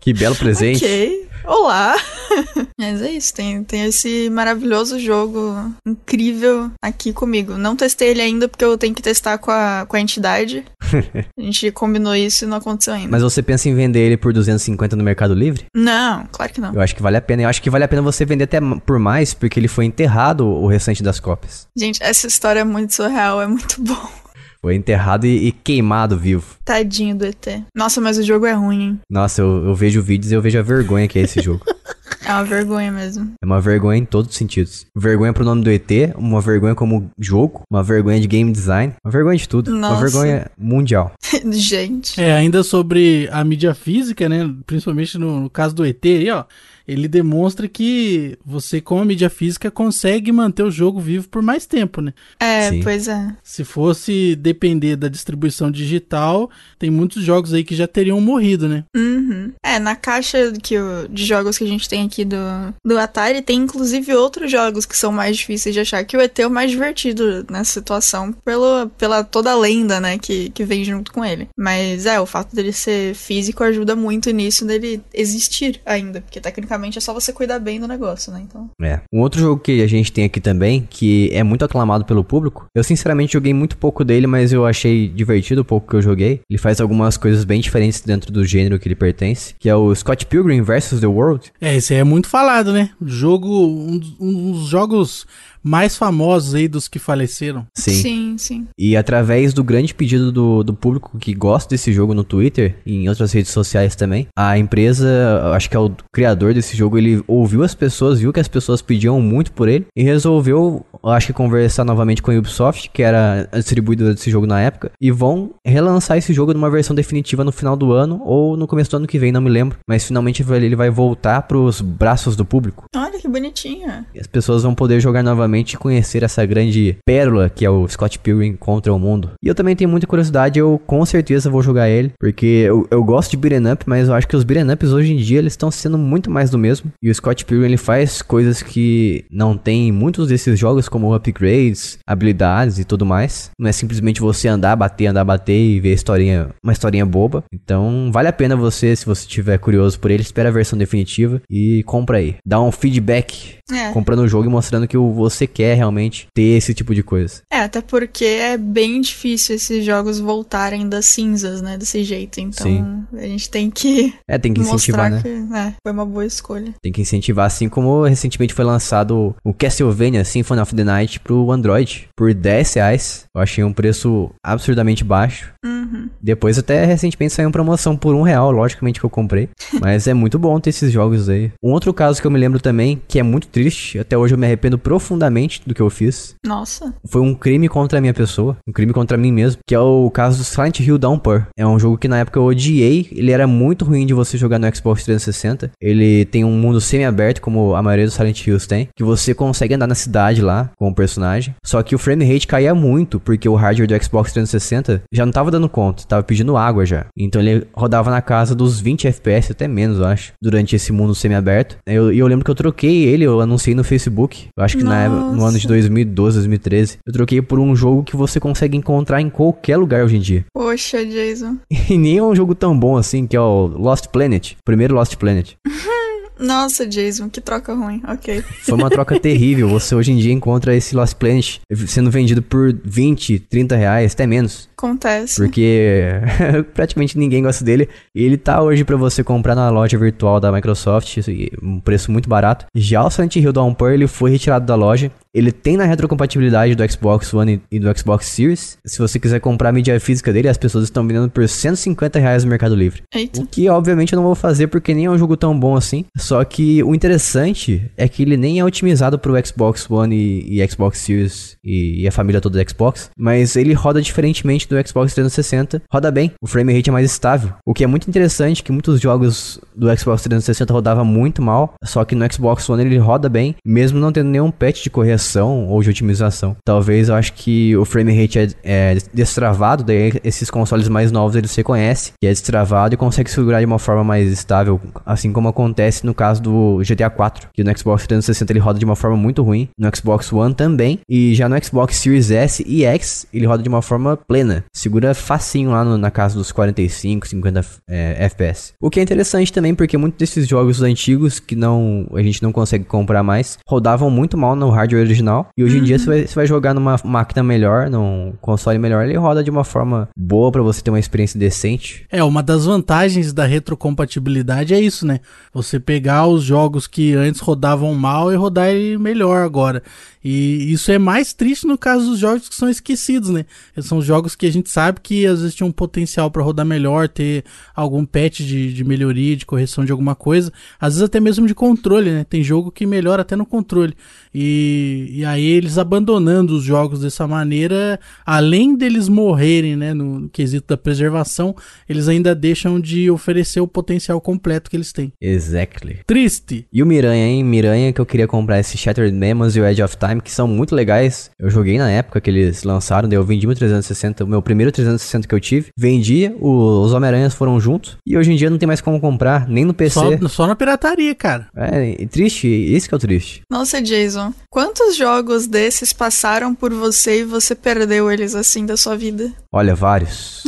Que belo presente. ok. Olá! Mas é isso, tem, tem esse maravilhoso jogo incrível aqui comigo. Não testei ele ainda porque eu tenho que testar com a, com a entidade. a gente combinou isso e não aconteceu ainda. Mas você pensa em vender ele por 250 no Mercado Livre? Não, claro que não. Eu acho que vale a pena. Eu acho que vale a pena você vender até por mais, porque ele foi enterrado o restante das cópias. Gente, essa história é muito surreal, é muito bom. Foi enterrado e, e queimado vivo. Tadinho do ET. Nossa, mas o jogo é ruim, hein? Nossa, eu, eu vejo vídeos e eu vejo a vergonha que é esse jogo. É uma vergonha mesmo. É uma vergonha em todos os sentidos. Vergonha pro nome do ET, uma vergonha como jogo, uma vergonha de game design, uma vergonha de tudo. Uma Nossa. vergonha mundial. Gente. É, ainda sobre a mídia física, né? Principalmente no, no caso do ET aí, ó. Ele demonstra que você, com a mídia física, consegue manter o jogo vivo por mais tempo, né? É, Sim. pois é. Se fosse depender da distribuição digital, tem muitos jogos aí que já teriam morrido, né? Uhum. É, na caixa que o- de jogos que a gente tem aqui do, do Atari, tem inclusive outros jogos que são mais difíceis de achar, que o ET é o mais divertido nessa situação, pelo, pela toda a lenda, né, que, que vem junto com ele. Mas é, o fato dele ser físico ajuda muito nisso dele existir ainda, porque tecnicamente é só você cuidar bem do negócio, né, então... É. Um outro jogo que a gente tem aqui também, que é muito aclamado pelo público. Eu sinceramente joguei muito pouco dele, mas eu achei divertido o pouco que eu joguei. Ele faz algumas coisas bem diferentes dentro do gênero que ele pertence, que é o Scott Pilgrim vs. The World. É, esse aí é muito falado, né? Jogo, um, um dos jogos mais famosos aí dos que faleceram. Sim. sim. sim. E através do grande pedido do, do público que gosta desse jogo no Twitter e em outras redes sociais também, a empresa, acho que é o criador desse jogo, ele ouviu as pessoas, viu que as pessoas pediam muito por ele e resolveu, eu acho que conversar novamente com a Ubisoft, que era a distribuidora desse jogo na época, e vão relançar esse jogo numa versão definitiva no final do ano ou no começo do ano que vem, não me lembro. Mas finalmente ele vai voltar pros braços do público. Olha que bonitinho. E as pessoas vão poder jogar novamente conhecer essa grande pérola que é o Scott Pilgrim contra o mundo. E eu também tenho muita curiosidade, eu com certeza vou jogar ele, porque eu, eu gosto de beat'em up, mas eu acho que os beat'em ups hoje em dia eles estão sendo muito mais do mesmo. E o Scott Pilgrim ele faz coisas que não tem em muitos desses jogos, como upgrades, habilidades e tudo mais. Não é simplesmente você andar, bater, andar, bater e ver a historinha, uma historinha boba. Então vale a pena você, se você tiver curioso por ele, espera a versão definitiva e compra aí. Dá um feedback É. comprando o jogo e mostrando que o- você quer realmente ter esse tipo de coisa. É, até porque é bem difícil esses jogos voltarem das cinzas, né? Desse jeito. Então Sim. a gente tem que É, tem que incentivar, né? que é, foi uma boa escolha. Tem que incentivar, assim como recentemente foi lançado o Castlevania Symphony of the Night pro Android por 10 reais. Eu achei um preço absurdamente baixo. Uhum. Depois até recentemente saiu uma promoção por um real, logicamente que eu comprei. Mas é muito bom ter esses jogos aí. Um outro caso que eu me lembro também, que é muito triste, até hoje eu me arrependo profundamente do que eu fiz. Nossa. Foi um crime contra a minha pessoa, um crime contra mim mesmo, que é o caso do Silent Hill Downpour. É um jogo que na época eu odiei, ele era muito ruim de você jogar no Xbox 360. Ele tem um mundo semi-aberto, como a maioria dos Silent Hills tem, que você consegue andar na cidade lá com o personagem. Só que o frame rate caía muito, porque o hardware do Xbox 360 já não tava dando conta, tava pedindo água já. Então ele rodava na casa dos 20 FPS, até menos, eu acho, durante esse mundo semi-aberto. Eu- E eu, lembro que eu troquei ele, eu anunciei no Facebook, eu acho que na, época- no ano de Nossa. 2012, 2013. Eu troquei por um jogo que você consegue encontrar em qualquer lugar hoje em dia. Poxa, Jason. E nem é um jogo tão bom assim, que é o Lost Planet. Primeiro Lost Planet. Nossa, Jason, que troca ruim. Ok. Foi uma troca terrível. Você hoje em dia encontra esse Lost Planet sendo vendido por 20, 30 reais, até menos. Acontece. Porque praticamente ninguém gosta dele. Ele tá hoje pra você comprar na loja virtual da Microsoft, um preço muito barato. Já o Silent Hill Downpour, ele foi retirado da loja. Ele tem na retrocompatibilidade do Xbox One e do Xbox Series. Se você quiser comprar a mídia física dele, as pessoas estão vendendo por 150 reais no Mercado Livre. Eita. O que obviamente eu não vou fazer porque nem é um jogo tão bom assim. Só que o interessante é que ele nem é otimizado pro Xbox One e, e Xbox Series e, e a família toda do Xbox. Mas ele roda diferentemente do Xbox 360 roda bem, o frame rate é mais estável. O que é muito interessante, que muitos jogos do Xbox 360 rodava muito mal, só que no Xbox One ele roda bem, mesmo não tendo nenhum patch de correção ou de otimização. Talvez eu acho que o frame rate é, é destravado, daí esses consoles mais novos eles reconhecem que é destravado e consegue segurar de uma forma mais estável, assim como acontece no caso do GTA 4, que no Xbox 360 ele roda de uma forma muito ruim, no Xbox One também, e já no Xbox Series S e X ele roda de uma forma plena, segura facinho lá no, na casa dos 45, 50 é, FPS. O que é interessante também porque muitos desses jogos antigos que não a gente não consegue comprar mais rodavam muito mal no hardware original e hoje em dia você vai, você vai jogar numa máquina melhor, num console melhor, ele roda de uma forma boa para você ter uma experiência decente. É, uma das vantagens da retrocompatibilidade é isso, né? Você pegar os jogos que antes rodavam mal e rodar ele melhor agora. E isso é mais triste no caso dos jogos que são esquecidos, né? São jogos que a gente sabe que às vezes tinham um potencial para rodar melhor, ter algum patch de, de melhoria, de correção de alguma coisa, às vezes até mesmo de controle, né? Tem jogo que melhora até no controle. E, e aí eles abandonando os jogos dessa maneira, além deles morrerem, né, no quesito da preservação, eles ainda deixam de oferecer o potencial completo que eles têm. Exactly. Triste. E o Miranha, hein? Miranha que eu queria comprar esse Shattered Memories e o Edge of Time, que são muito legais. Eu joguei na época que eles lançaram, daí eu vendi meu 360, o meu primeiro 360 que eu tive. Vendi, o, os Homem-Aranhas foram juntos. E hoje em dia não tem mais como comprar, nem no PC. Só, só na pirataria, cara. É, triste, isso que é o triste. Nossa, Jason, quantos jogos desses passaram por você e você perdeu eles assim da sua vida? Olha, vários.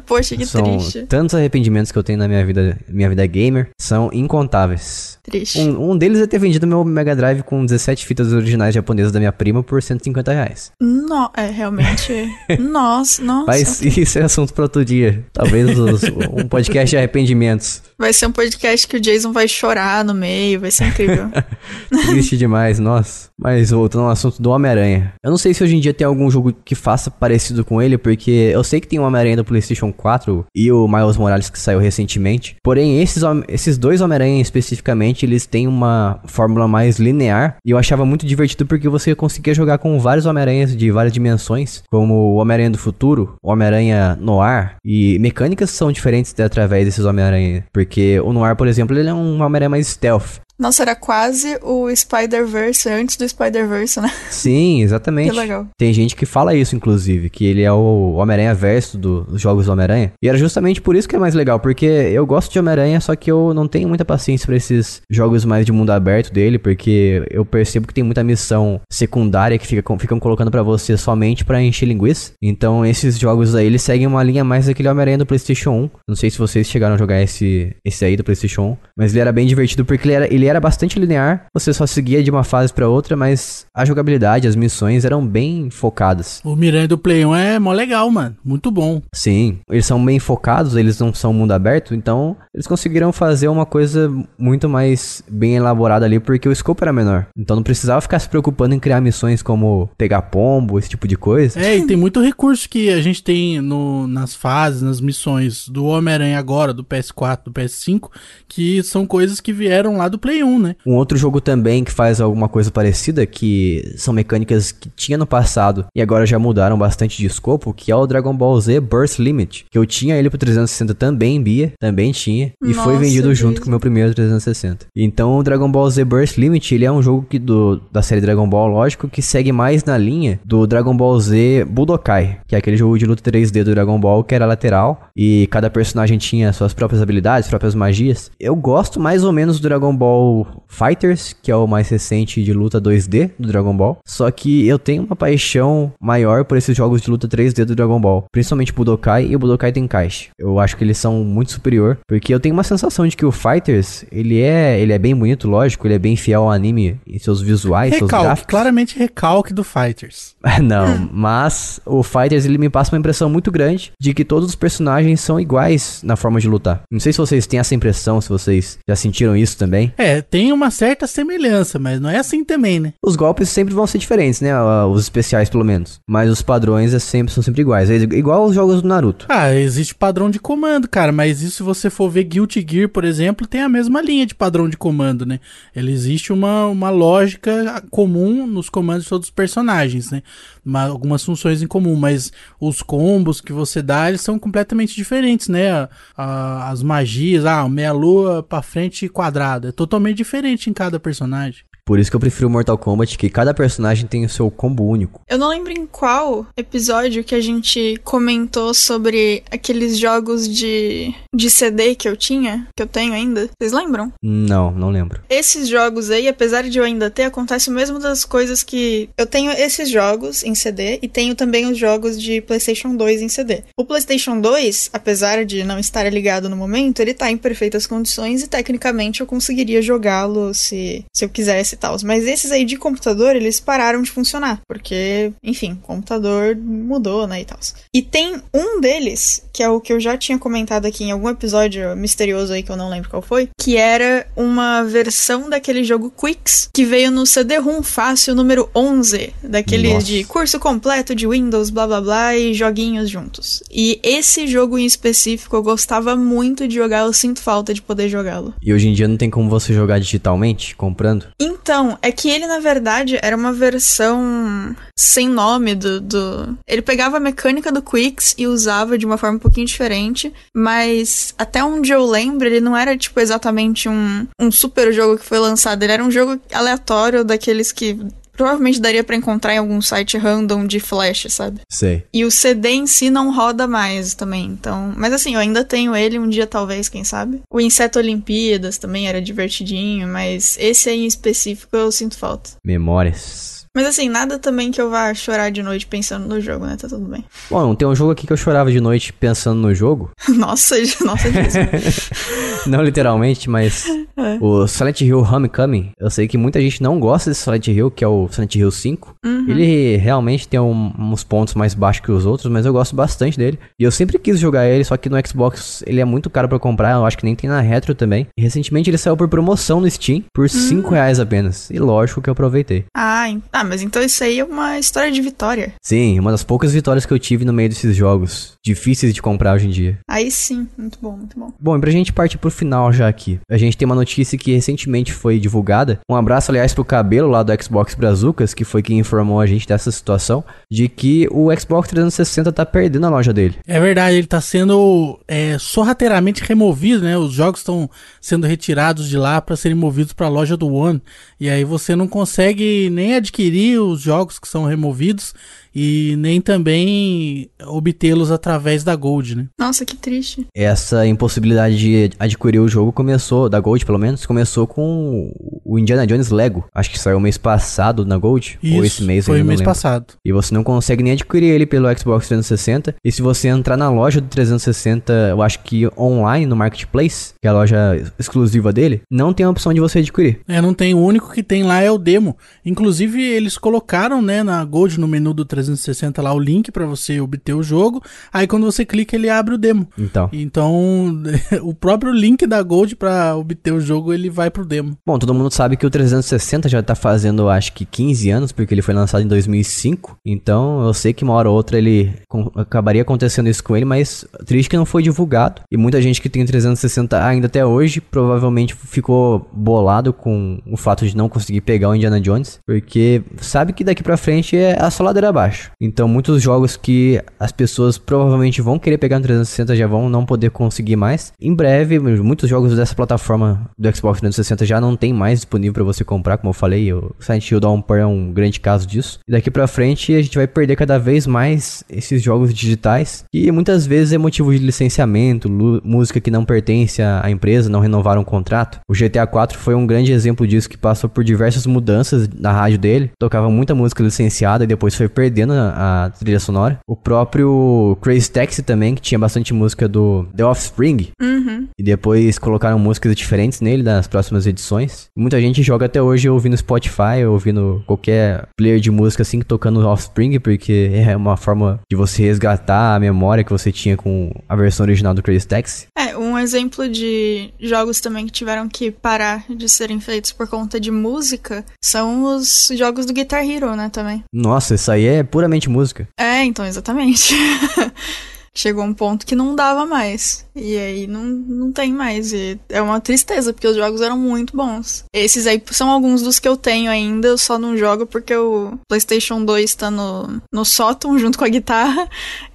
Poxa, que são triste. Tantos arrependimentos que eu tenho na minha vida, minha vida gamer, são incontáveis. Triste. Um, um deles é ter vendido meu Mega Drive com 17 fitas originais japonesas da minha prima por 150 reais. No, é, realmente. nossa, nossa. Mas isso é assunto para outro dia. Talvez os- um podcast de arrependimentos. Vai ser um podcast que o Jason vai chorar no meio, vai ser incrível. Triste demais, nossa. Mas voltando ao assunto do Homem-Aranha. Eu não sei se hoje em dia tem algum jogo que faça parecido com ele, porque eu sei que tem o Homem-Aranha do PlayStation 4 e o Miles Morales que saiu recentemente. Porém, esses, esses dois Homem-Aranha especificamente, eles têm uma fórmula mais linear. E eu achava muito divertido porque você conseguia jogar com vários Homem-Aranhas de várias dimensões, como o Homem-Aranha do Futuro, o Homem-Aranha Noir. E mecânicas são diferentes através desses Homem-Aranha. Porque o Noir, por exemplo, ele é um Homem-Aranha mais stealth. Nossa, era quase o Spider-Verse antes do Spider-Verse, né? Sim, exatamente. Que legal. Tem gente que fala isso, inclusive, que ele é o Homem-Aranha verso do- dos jogos do Homem-Aranha. E era justamente por isso que é mais legal, porque eu gosto de Homem-Aranha, só que eu não tenho muita paciência pra esses jogos mais de mundo aberto dele, porque eu percebo que tem muita missão secundária que fica, ficam colocando pra você somente pra encher linguiça. Então esses jogos aí, eles seguem uma linha mais daquele Homem-Aranha do PlayStation 1. Não sei se vocês chegaram a jogar esse, esse aí do PlayStation 1, mas ele era bem divertido porque ele era, ele era bastante linear, você só seguia de uma fase pra outra, mas a jogabilidade, as missões eram bem focadas. O Miranha do Play 1 é mó legal, mano. Muito bom. Sim, eles são bem focados, eles não são mundo aberto, então eles conseguiram fazer uma coisa muito mais bem elaborada ali, porque o escopo era menor. Então não precisava ficar se preocupando em criar missões como pegar pombo, esse tipo de coisa. É, e tem muito recurso que a gente tem no, nas fases, nas missões do Homem-Aranha agora, do PS4, do PS5, que são coisas que vieram lá do Play 1, né? Um outro jogo também que faz alguma coisa parecida, que são mecânicas que tinha no passado e agora já mudaram bastante de escopo, que é o Dragon Ball Z Burst Limit, que eu tinha ele pro 360 também, Bia, também tinha, e foi Nossa, vendido junto Deus. com o meu primeiro 360. Então o Dragon Ball Z Burst Limit, ele é um jogo que do, da série Dragon Ball, lógico, que segue mais na linha do Dragon Ball Z Budokai, que é aquele jogo de luta 3D do Dragon Ball que era lateral e cada personagem tinha suas próprias habilidades, próprias magias. Eu gosto mais ou menos do Dragon Ball Fighters, que é o mais recente de luta 2D do Dragon Ball. Só que eu tenho uma paixão maior por esses jogos de luta 3D do Dragon Ball, principalmente Budokai e o Budokai Tenkaichi. Eu acho que eles são muito superior, porque eu tenho uma sensação de que o Fighters, ele é, ele é bem bonito, lógico, ele é bem fiel ao anime em seus visuais, seus Recalque, gráficos. claramente recalque do Fighters. Não, mas o Fighters ele me passa uma impressão muito grande de que todos os personagens são iguais na forma de lutar. Não sei se vocês têm essa impressão, se vocês já sentiram isso também. É, É, tem uma certa semelhança, mas não é assim também, né? Os golpes sempre vão ser diferentes, né? Ah, Os especiais, pelo menos. Mas os padrões é sempre, são sempre iguais. É igual os jogos do Naruto. Ah, existe padrão de comando, cara, mas isso se você for ver Guilty Gear, por exemplo, tem a mesma linha de padrão de comando, né? Ele existe uma, uma lógica comum nos comandos de todos os personagens, né? Uma- algumas funções em comum, mas os combos que você dá, eles são completamente diferentes, né? A- a- as magias, ah, meia lua pra frente e quadrado, é totalmente diferente em cada personagem. Por isso que eu prefiro Mortal Kombat, que cada personagem tem o seu combo único. Eu não lembro em qual episódio que a gente comentou sobre aqueles jogos de, de CD que eu tinha, que eu tenho ainda. Vocês lembram? Não, não lembro. Esses jogos aí, apesar de eu ainda ter, acontece o mesmo das coisas que. Eu tenho esses jogos em CD e tenho também os jogos de PlayStation 2 em CD. O PlayStation 2, apesar de não estar ligado no momento, ele tá em perfeitas condições e tecnicamente eu conseguiria jogá-lo se, se eu quisesse e tal. Mas esses aí de computador, eles pararam de funcionar. Porque, enfim, o computador mudou, né, e tal. E tem um deles, que é o que eu já tinha comentado aqui em algum episódio misterioso aí que eu não lembro qual foi, que era uma versão daquele jogo Quicks que veio no CD-ROM fácil número 11, daquele Nossa. de curso completo de Windows, blá blá blá e joguinhos juntos. E esse jogo em específico eu gostava muito de jogar, eu sinto falta de poder jogá-lo. E hoje em dia não tem como você jogar digitalmente, comprando? Então, é que ele, na verdade, era uma versão sem nome do, do. Ele pegava a mecânica do Quicks e usava de uma forma um pouquinho diferente, mas até onde eu lembro, ele não era, tipo, exatamente um, um super jogo que foi lançado. Ele era um jogo aleatório daqueles que. Provavelmente daria pra encontrar em algum site random de flash, sabe? Sei. E o CD em si não roda mais também, então. Mas assim, eu ainda tenho ele um dia, talvez, quem sabe. O Inseto Olimpíadas também era divertidinho, mas esse aí em específico eu sinto falta. Memórias. Mas assim, nada também que eu vá chorar de noite pensando no jogo, né? Tá tudo bem. Bom, tem um jogo aqui que eu chorava de noite pensando no jogo. nossa, nossa, não literalmente, mas É. o Silent Hill Homecoming. Eu sei que muita gente não gosta desse Silent Hill, que é o Silent Hill 5. Uhum. Ele realmente tem um- uns pontos mais baixos que os outros, mas eu gosto bastante dele. E eu sempre quis jogar ele, só que no Xbox ele é muito caro pra comprar. Eu acho que nem tem na Retro também. E recentemente ele saiu por promoção no Steam por 5 reais apenas. E lógico que eu aproveitei. Ah, en- ah, mas então isso aí é uma história de vitória. Sim, uma das poucas vitórias que eu tive no meio desses jogos. Difíceis de comprar hoje em dia. Aí sim, muito bom, muito bom. Bom, e pra gente partir pro final já aqui. A gente tem uma notícia que recentemente foi divulgada. Um abraço, aliás, pro Cabelo lá do Xbox Brazucas, que foi quem informou a gente dessa situação. De que o Xbox 360 tá perdendo a loja dele. É verdade, ele tá sendo é, sorrateiramente removido, né? Os jogos estão sendo retirados de lá para serem movidos para a loja do One. E aí você não consegue nem adquirir os jogos que são removidos e nem também obtê-los através da Gold, né? Nossa, que triste. Essa impossibilidade de adquirir o jogo começou, da Gold pelo menos, começou com o Indiana Jones Lego. Acho que saiu mês passado na Gold. ou esse mês, foi mês lembro. passado. E você não consegue nem adquirir ele pelo Xbox 360. E se você entrar na loja do 360, eu acho que online, no Marketplace, que é a loja exclusiva dele, não tem a opção de você adquirir. É, não tem. O único que tem lá é o demo. Inclusive, eles colocaram, né, na Gold, no menu do 360 lá, o link para você obter o jogo. Aí quando você clica, ele abre o demo. Então. Então, o próprio link da Gold para obter o jogo, ele vai pro demo. Bom, todo mundo sabe que o 360 já tá fazendo, acho que 15 anos, porque ele foi lançado em 2005. Então, eu sei que uma hora ou outra ele acabaria acontecendo isso com ele, mas triste que não foi divulgado. E muita gente que tem 360 ainda até hoje provavelmente ficou bolado com o fato de não conseguir pegar o Indiana Jones, porque sabe que daqui pra frente é a só ladeira abaixo. Então, muitos jogos que as pessoas provavelmente vão querer pegar no 360 já vão não poder conseguir mais. Em breve, muitos jogos dessa plataforma do Xbox 360 já não tem mais disponível pra você comprar, como eu falei, o Silent Hill Downpour é um grande caso disso. E daqui pra frente a gente vai perder cada vez mais esses jogos digitais, que muitas vezes é motivo de licenciamento, música que não pertence à à empresa, não renovaram o contrato. O GTA 4 foi um grande exemplo disso, que passou por diversas mudanças na rádio dele, tocava muita música licenciada e depois foi perdendo a, a trilha sonora. O próprio Crazy Taxi também, que tinha bastante música do The Offspring, Uhum. e depois colocaram músicas diferentes nele nas próximas edições. Muita Muita gente joga até hoje ouvindo Spotify, ouvindo qualquer player de música assim, tocando Offspring, porque é uma forma de você resgatar a memória que você tinha com a versão original do Crazy Taxi. É, um exemplo de jogos também que tiveram que parar de serem feitos por conta de música são os jogos do Guitar Hero, né, também. Nossa, isso aí é puramente música. É, então, exatamente. Chegou um ponto que não dava mais. E aí não, não tem mais. E é uma tristeza, porque os jogos eram muito bons. Esses aí são alguns dos que eu tenho ainda, eu só não jogo porque o PlayStation 2 tá no, no sótão junto com a guitarra.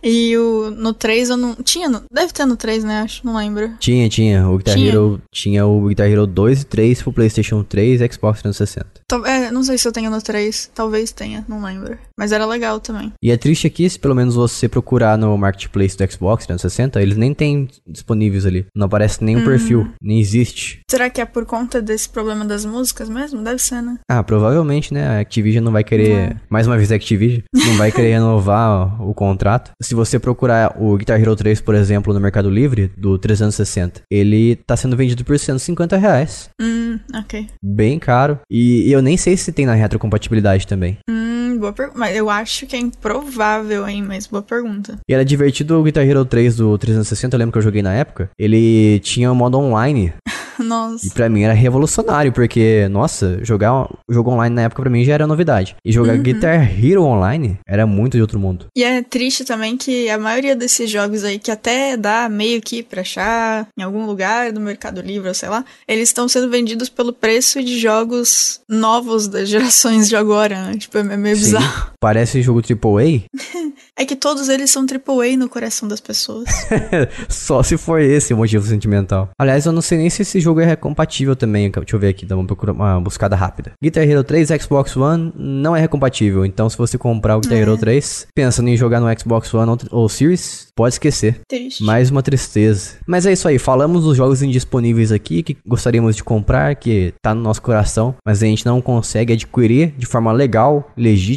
E o, no 3 eu não. Tinha, no, deve ter no 3, né? Acho, não lembro. Tinha, tinha. O Guitar Tinha. Hero tinha o Guitar Hero 2 e 3 pro PlayStation 3 e Xbox 360. Tal- É, não sei se eu tenho no 3. Talvez tenha, não lembro. Mas era legal também. E é triste aqui, se pelo menos você procurar no Marketplace do Xbox 360, eles nem tem disponíveis ali. Não aparece nenhum perfil, nem existe. Será que é por conta desse problema das músicas mesmo? Deve ser, né? Ah, provavelmente, né? A Activision não vai querer. Mais uma vez a Activision. Não vai querer renovar o contrato. Se você procurar o Guitar Hero 3, por exemplo, no Mercado Livre, do 360, ele tá sendo vendido por 150 reais. Hum, ok. Bem caro. E eu nem sei se tem na retrocompatibilidade também. Hum, boa pergunta. Mas eu acho que é improvável, hein? Mas boa pergunta. E era divertido o Guitar Hero 3 do 360, eu lembro que eu joguei na época. Ele tinha um modo online. E Nossa. pra mim era revolucionário, porque, nossa, jogar o jogo online na época pra mim já era novidade. E jogar Guitar Hero online era muito de outro mundo. E é triste também que a maioria desses jogos aí, que até dá meio que pra achar em algum lugar do Mercado Livre, ou sei lá, eles estão sendo vendidos pelo preço de jogos novos das gerações de agora, né? Tipo, é meio Sim. Bizarro. Parece jogo AAA, É que todos eles são AAA no coração das pessoas. só se for esse o motivo sentimental. Aliás, eu não sei nem se esse jogo é compatível também. Deixa eu ver aqui, dá uma, procura- uma buscada rápida. Guitar Hero 3 Xbox One não é compatível. Então, se você comprar o Guitar Hero 3, pensando em jogar no Xbox One ou, ou Series, pode esquecer. Triste. Mais uma tristeza. Mas é isso aí, falamos dos jogos indisponíveis aqui que gostaríamos de comprar, que tá no nosso coração, mas a gente não consegue adquirir de forma legal, legítima.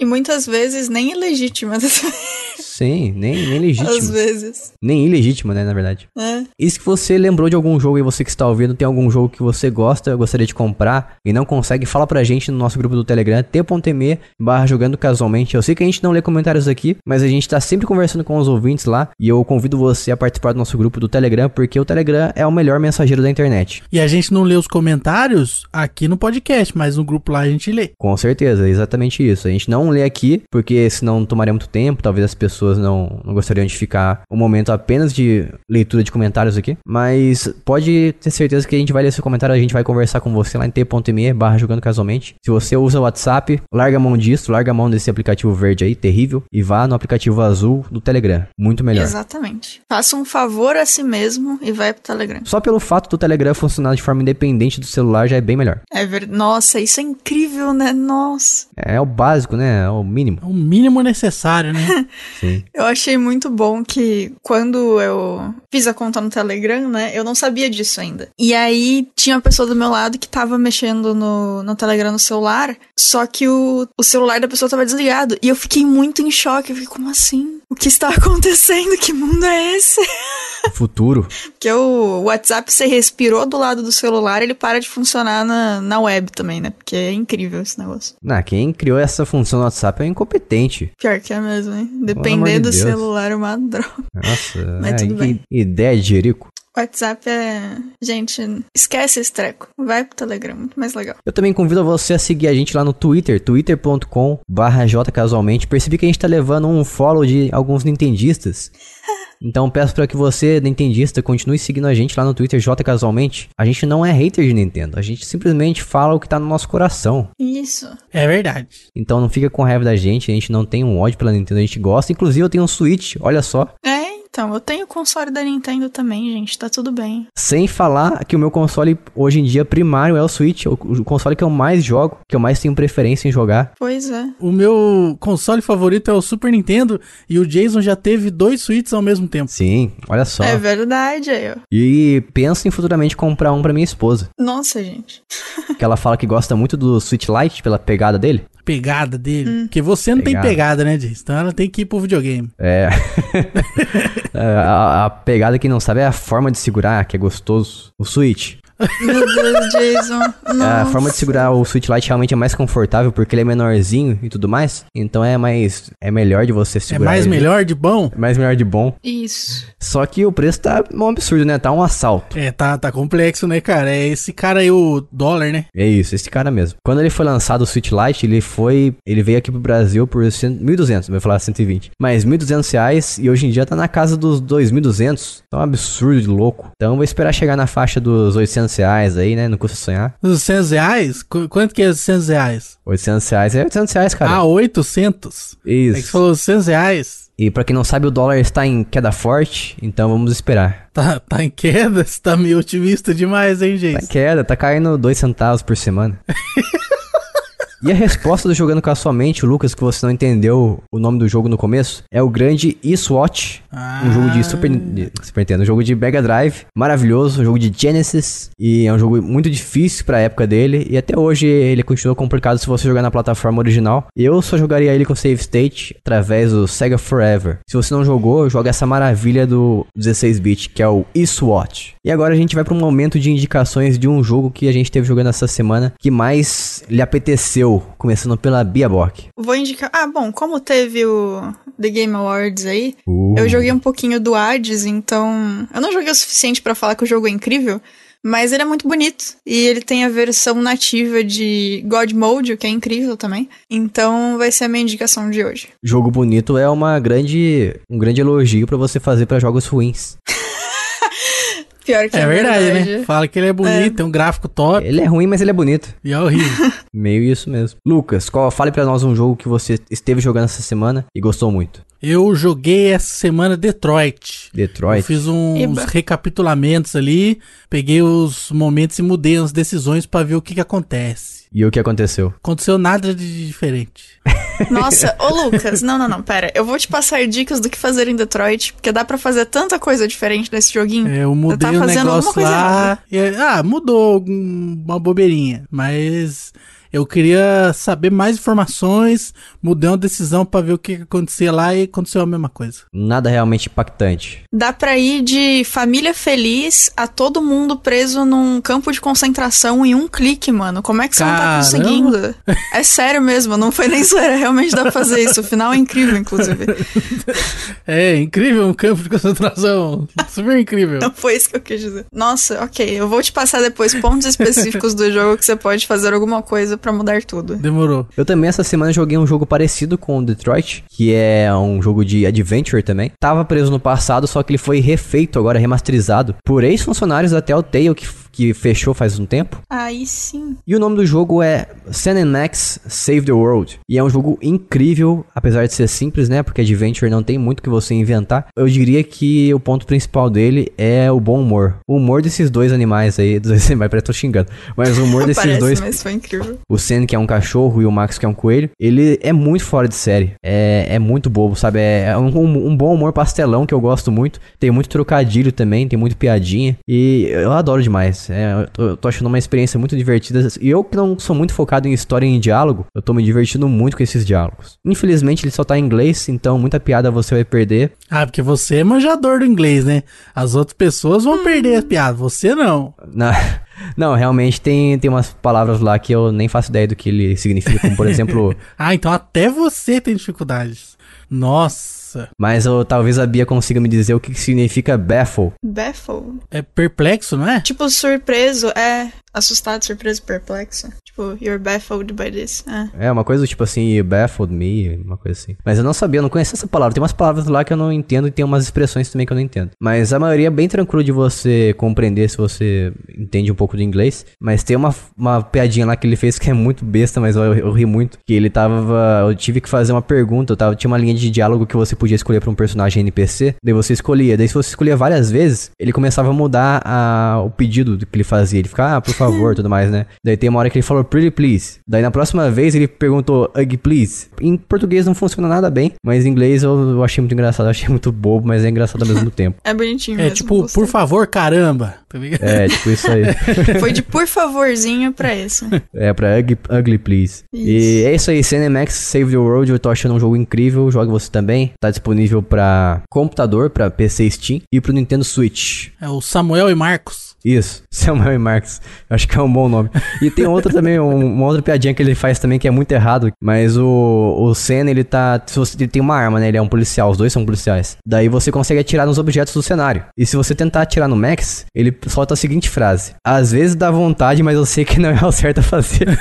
E muitas vezes nem é legítima, Sim, nem, nem às legítima. vezes. Nem ilegítima, né, na verdade. É. E se você lembrou de algum jogo e você que está ouvindo, tem algum jogo que você gosta, gostaria de comprar e não consegue, fala pra gente no nosso grupo do Telegram, t.me barra jogando casualmente. Eu sei que a gente não lê comentários aqui, mas a gente tá sempre conversando com os ouvintes lá e eu convido você a participar do nosso grupo do Telegram, porque o Telegram é o melhor mensageiro da internet. E a gente não lê os comentários aqui no podcast, mas no grupo lá a gente lê. Com certeza, é exatamente isso. A gente não lê aqui, porque senão tomaria muito tempo, talvez as pessoas não, não gostariam de ficar um momento apenas de leitura de comentários aqui. Mas pode ter certeza que a gente vai ler seu comentário, a gente vai conversar com você lá em t.me barra jogando casualmente. Se você usa o WhatsApp, larga a mão disso, larga a mão desse aplicativo verde aí, terrível, e vá no aplicativo azul do Telegram. Muito melhor. Exatamente. Faça um favor a si mesmo e vai pro Telegram. Só pelo fato do Telegram funcionar de forma independente do celular já é bem melhor. É verdade. Nossa, isso é incrível, né? Nossa. É o básico, né? É o mínimo. É o mínimo necessário, né? Sim. Eu achei muito bom que quando eu fiz a conta no Telegram, né? Eu não sabia disso ainda. E aí tinha uma pessoa do meu lado que tava mexendo no, no Telegram no celular, só que o, o celular da pessoa tava desligado. E eu fiquei muito em choque. Eu fiquei, como assim? O que está acontecendo? Que mundo é esse? Futuro. Porque o WhatsApp, você respirou do lado do celular, ele para de funcionar na, na web também, né? Porque é incrível esse negócio. Ah, quem criou essa função no WhatsApp é incompetente. Pior que é mesmo, hein? Depender de do Deus. celular é uma droga. Nossa, Mas é, tudo que bem. ideia de Jerico. WhatsApp é. Gente, esquece esse treco. Vai pro Telegram, muito mais legal. Eu também convido você a seguir a gente lá no Twitter, twitter.com barra jcasualmente. Percebi que a gente tá levando um follow de alguns nintendistas. Então peço para que você, nintendista, continue seguindo a gente lá no Twitter jcasualmente. A gente não é hater de Nintendo, a gente simplesmente fala o que tá no nosso coração. Isso. É verdade. Então não fica com raiva da gente, a gente não tem um ódio pela Nintendo, a gente gosta. Inclusive eu tenho um Switch, olha só. É, então, eu tenho o console da Nintendo também, gente. Tá tudo bem. Sem falar que o meu console hoje em dia primário é o Switch, o o console que eu mais jogo, que eu mais tenho preferência em jogar. Pois é. O meu console favorito é o Super Nintendo e o Jason já teve dois Switches ao mesmo tempo. Sim, olha só. É verdade aí, ó. E penso em futuramente comprar um pra minha esposa, Nossa, gente. que ela fala que gosta muito do Switch Lite pela pegada dele. Pegada dele. Porque você não Pegada. tem pegada, né, Jason? Então ela tem que ir pro videogame. É. É, a, a pegada que não sabe é a forma de segurar, que é gostoso. O Switch. Meu Deus, Jason. A Nossa. forma de segurar o Switch Lite realmente é mais confortável porque ele é menorzinho e tudo mais. Então é mais. É melhor de você É segurar. mais ele. melhor de bom? É mais melhor de bom. Isso. Só que o preço tá um absurdo, né? Tá um assalto. É, tá, tá complexo, né, cara? É esse cara aí, o dólar, né? É isso, esse cara mesmo. Quando ele foi lançado o Switch Lite, ele foi. Ele veio aqui pro Brasil por 100 1.200, vai falar 120. Mas 1.200 reais e hoje em dia tá na casa dos 2.200. Tá um absurdo de louco. Então vou esperar chegar na faixa dos 800 reais aí, né? Não custa sonhar. Os 100 reais? Qu- Quanto que é os 100 reais? 800 reais é 800 reais, cara. Ah, 800? É que você isso. falou 100 reais. E pra quem não sabe, o dólar está em queda forte, então vamos esperar. Tá, tá em queda? Você tá meio otimista demais, hein, Tá em gente? queda, tá caindo 2 centavos por semana. E a resposta do Jogando com a Sua Mente, Lucas, que você não entendeu o nome do jogo no começo, é o grande eSWatch. Um jogo de Super, de Super Nintendo, um jogo de Mega Drive, maravilhoso, um jogo de Genesis, e é um jogo muito difícil pra época dele, e até hoje ele continua complicado se você jogar na plataforma original. Eu só jogaria ele com Save State através do Sega Forever. Se você não jogou, joga essa maravilha do 16-bit, que é o eSWatch. E agora a gente vai para um momento de indicações de um jogo que a gente teve jogando essa semana, que mais lhe apeteceu, começando pela Bia Bock. Vou indicar. Ah, bom, como teve o The Game Awards aí, Uh. eu joguei um pouquinho do Hades, então. Eu não joguei o suficiente pra falar que o jogo é incrível, mas ele é muito bonito. E ele tem a versão nativa de God Mode, o que é incrível também. Então vai ser a minha indicação de hoje. Jogo bonito é uma grande, um grande elogio pra você fazer pra jogos ruins. Pior que É é, verdade, né? Fala que ele é bonito, tem um gráfico top Ele é ruim, mas ele é bonito. e é horrível. Meio isso mesmo. Lucas, qual, fale pra nós um jogo que você esteve jogando essa semana e gostou muito. Eu joguei essa semana Detroit. Detroit. Eu fiz uns Eba. recapitulamentos ali, peguei os momentos e mudei as decisões pra ver o que que acontece. E o que aconteceu? Aconteceu nada de diferente. Nossa, ô Lucas, não, não, não, pera. Eu vou te passar dicas do que fazer em Detroit, porque dá pra fazer tanta coisa diferente nesse joguinho. É, eu mudei tá o fazendo negócio alguma coisa lá. errada. e- ah, mudou uma bobeirinha, mas eu queria saber mais informações, mudei uma decisão pra ver o que acontecia lá e aconteceu a mesma coisa. Nada realmente impactante. Dá pra ir de família feliz a todo mundo preso num campo de concentração em um clique, mano. Como é que você não tá Caramba. conseguindo? É sério mesmo, não foi nem zoeira. Realmente dá pra fazer isso. O final é incrível, inclusive. É, incrível um campo de concentração. Super incrível. Não foi isso que eu quis dizer. Nossa, ok. Eu vou te passar depois pontos específicos do jogo que você pode fazer alguma coisa pra mudar tudo. Demorou. Eu também essa semana joguei um jogo parecido com o Detroit, que é um jogo de adventure também. Tava preso no passado, só que ele foi refeito agora, remasterizado, por ex-funcionários da Telltale que, que fechou faz um tempo. Aí sim. E o nome do jogo é Max Save the World. E é um jogo incrível, apesar de ser simples, né? Porque Adventure não tem muito que você inventar. Eu diria que o ponto principal dele é o bom humor. O humor desses dois animais aí, dos dois animais, parece que tô xingando. Mas o humor desses Parece, dois mas foi incrível. o Sen, que é um cachorro, e o Max, que é um coelho, ele é muito fora de série. É, é muito bobo, sabe? É um, um- um bom humor pastelão que eu gosto muito. Tem muito trocadilho também, tem muito piadinha. E eu adoro demais. É, eu, tô, eu tô achando uma experiência muito divertida. E eu que não sou muito focado em história e em diálogo, eu tô me divertindo muito com esses diálogos. Infelizmente, ele só tá em inglês, então muita piada você vai perder. Ah, porque você é manjador do inglês, né? As outras pessoas vão perder a piada, você não. Na- Não, realmente tem, tem umas palavras lá que eu nem faço ideia do que ele significa, como por exemplo. Ah, então até você tem dificuldades. Nossa. Mas eu, talvez a Bia consiga me dizer o que que significa baffle. Baffle. É perplexo, não é? Tipo, surpreso, é. Assustado, surpreso, perplexo. Tipo, you're baffled by this. É. É, uma coisa do tipo assim, baffled me, uma coisa assim. Mas eu não sabia, eu não conhecia essa palavra. Tem umas palavras lá que eu não entendo e tem umas expressões também que eu não entendo. Mas a maioria é bem tranquilo de você compreender se você entende um pouco de inglês. Mas tem uma, uma piadinha lá que ele fez que é muito besta, mas eu, eu ri muito. Que ele tava. Eu tive que fazer uma pergunta. Eu tava, tinha uma linha de diálogo que você podia escolher pra um personagem NPC. Daí você escolhia. Daí se você escolhia várias vezes, ele começava a mudar a, o pedido do que ele fazia. Ele ficava, ah, por favor, tudo mais, né? Daí tem uma hora que ele falou pretty please. Daí na próxima vez ele perguntou ugly please. Em português não funciona nada bem, mas em inglês eu, eu achei muito engraçado. Eu achei muito bobo, mas é engraçado ao mesmo tempo. É bonitinho É mesmo. tipo, gostei. por favor, caramba. Tá ligado? É, tipo isso aí. Foi de por favorzinho pra esse. É, pra Ugly, ugly Please. E é isso aí, CNMX Save the World, eu tô achando um jogo incrível, jogue você também. Tá disponível pra computador, pra PC Steam e pro Nintendo Switch. É o Samuel e Marcos. Isso, Samuel e Marx. Acho que é um bom nome. E tem outra também, um, uma outra piadinha que ele faz também que é muito errado. Mas o, o Senna, ele tá. Se você, ele tem uma arma, né? Ele é um policial, os dois são policiais. Daí você consegue atirar nos objetos do cenário. E se você tentar atirar no Max, ele solta a seguinte frase: Às vezes dá vontade, mas eu sei que não é o certo a fazer.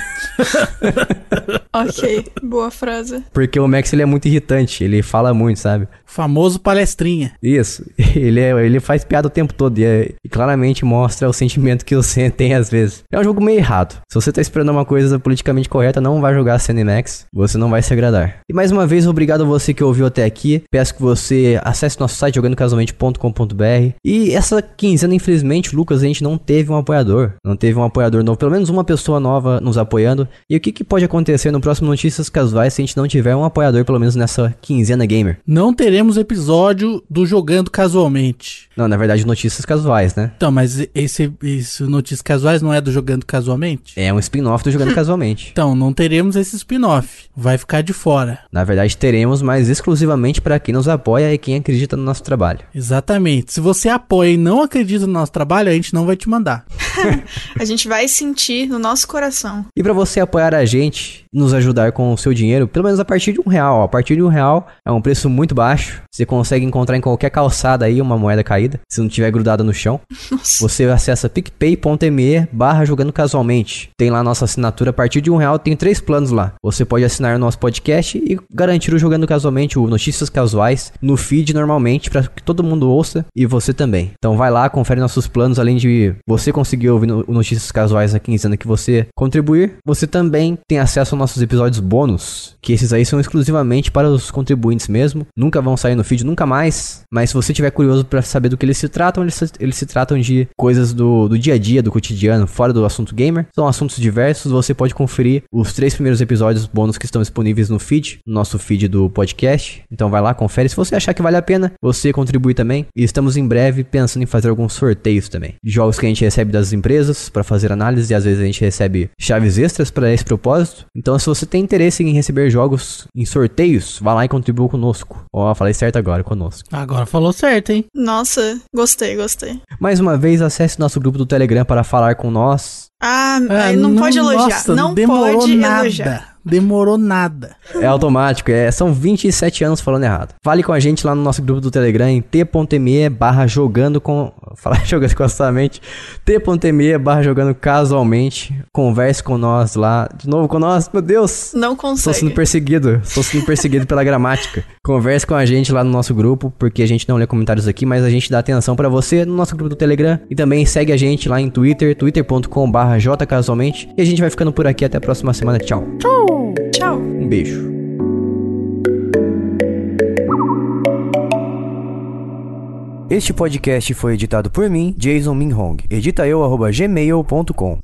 ok, boa frase. Porque o Max ele é muito irritante, ele fala muito, sabe? Famoso palestrinha. Isso. Ele, é, ele faz piada o tempo todo e, é, e claramente mostra o sentimento que Senna tem às vezes. É um jogo meio errado. Se você tá esperando uma coisa politicamente correta, não vai jogar Senna Max, você não vai se agradar. E mais uma vez, obrigado a você que ouviu até aqui. Peço que você acesse nosso site jogandocasualmente.com.br. E essa quinzena, infelizmente, Lucas, a gente não teve um apoiador. Não teve um apoiador novo, pelo menos uma pessoa nova nos apoiando. E o que, que pode acontecer no próximo Notícias Casuais se a gente não tiver um apoiador, pelo menos nessa quinzena gamer? Não teremos episódio do Jogando Casualmente. Não, na verdade, notícias casuais, né? Então, mas esse, esse Notícias Casuais não é do Jogando Casualmente? É um spin-off do Jogando Casualmente. Então, não teremos esse spin-off. Vai ficar de fora. Na verdade, teremos, mas exclusivamente para quem nos apoia e quem acredita no nosso trabalho. Exatamente. Se você apoia e não acredita no nosso trabalho, a gente não vai te mandar. a gente vai sentir no nosso coração. E para você apoiar a gente, nos ajudar com o seu dinheiro, pelo menos a partir de um real. A partir de um real é um preço muito baixo. Você consegue encontrar em qualquer calçada aí uma moeda caída, se não tiver grudada no chão. Nossa. Você acessa picpay.me barra jogando casualmente. Tem lá a nossa assinatura a partir de um real, tem três planos lá. Você pode assinar o nosso podcast e garantir o Jogando Casualmente, o Notícias Casuais, no feed normalmente, para que todo mundo ouça e você também. Então vai lá, confere nossos planos, além de você conseguir ouvir o Notícias Casuais a quinzena que você contribuir, você também tem acesso aos nossos episódios bônus, que esses aí são exclusivamente para os contribuintes mesmo. Nunca vão sair no feed, nunca mais. Mas se você tiver curioso para saber do que eles se tratam, eles se, eles se tratam de coisas do, do dia a dia, do cotidiano, fora do assunto gamer. São assuntos diversos, você pode conferir os três primeiros episódios bônus que estão disponíveis no feed, no nosso feed do podcast. Então vai lá, confere. Se você achar que vale a pena, você contribui também. E estamos em breve pensando em fazer alguns sorteios também. Jogos que a gente recebe das empresas para fazer análise e às vezes a gente recebe chaves extras para esse propósito. Então se você tem interesse em receber jogos em sorteios, vá lá e contribua conosco. Ó, oh, falei certo agora, conosco. Agora falou certo, hein? Nossa, gostei, gostei. Mais uma vez, acesse nosso grupo do Telegram para falar com nós. Ah, ah não, não, pode elogiar. Nossa, não pode nada. elogiar. Demorou nada. É automático, é, são 27 anos falando errado. Fale com a gente lá no nosso grupo do Telegram em t.me barra jogando com. Falar jogando com a sua mente. t.me barra jogando casualmente. Converse com nós lá. De novo com nós, meu Deus. Não consegue. Estou sendo perseguido. Estou sendo perseguido pela gramática. Converse com a gente lá no nosso grupo, porque a gente não lê comentários aqui, mas a gente dá atenção para você no nosso grupo do Telegram. E também segue a gente lá em Twitter, twitter.com barra jcasualmente. E a gente vai ficando por aqui. Até a próxima semana. Tchau. Tchau. Tchau. Um beijo. Este podcast foi editado por mim, Jason Minhong. Gmail.com.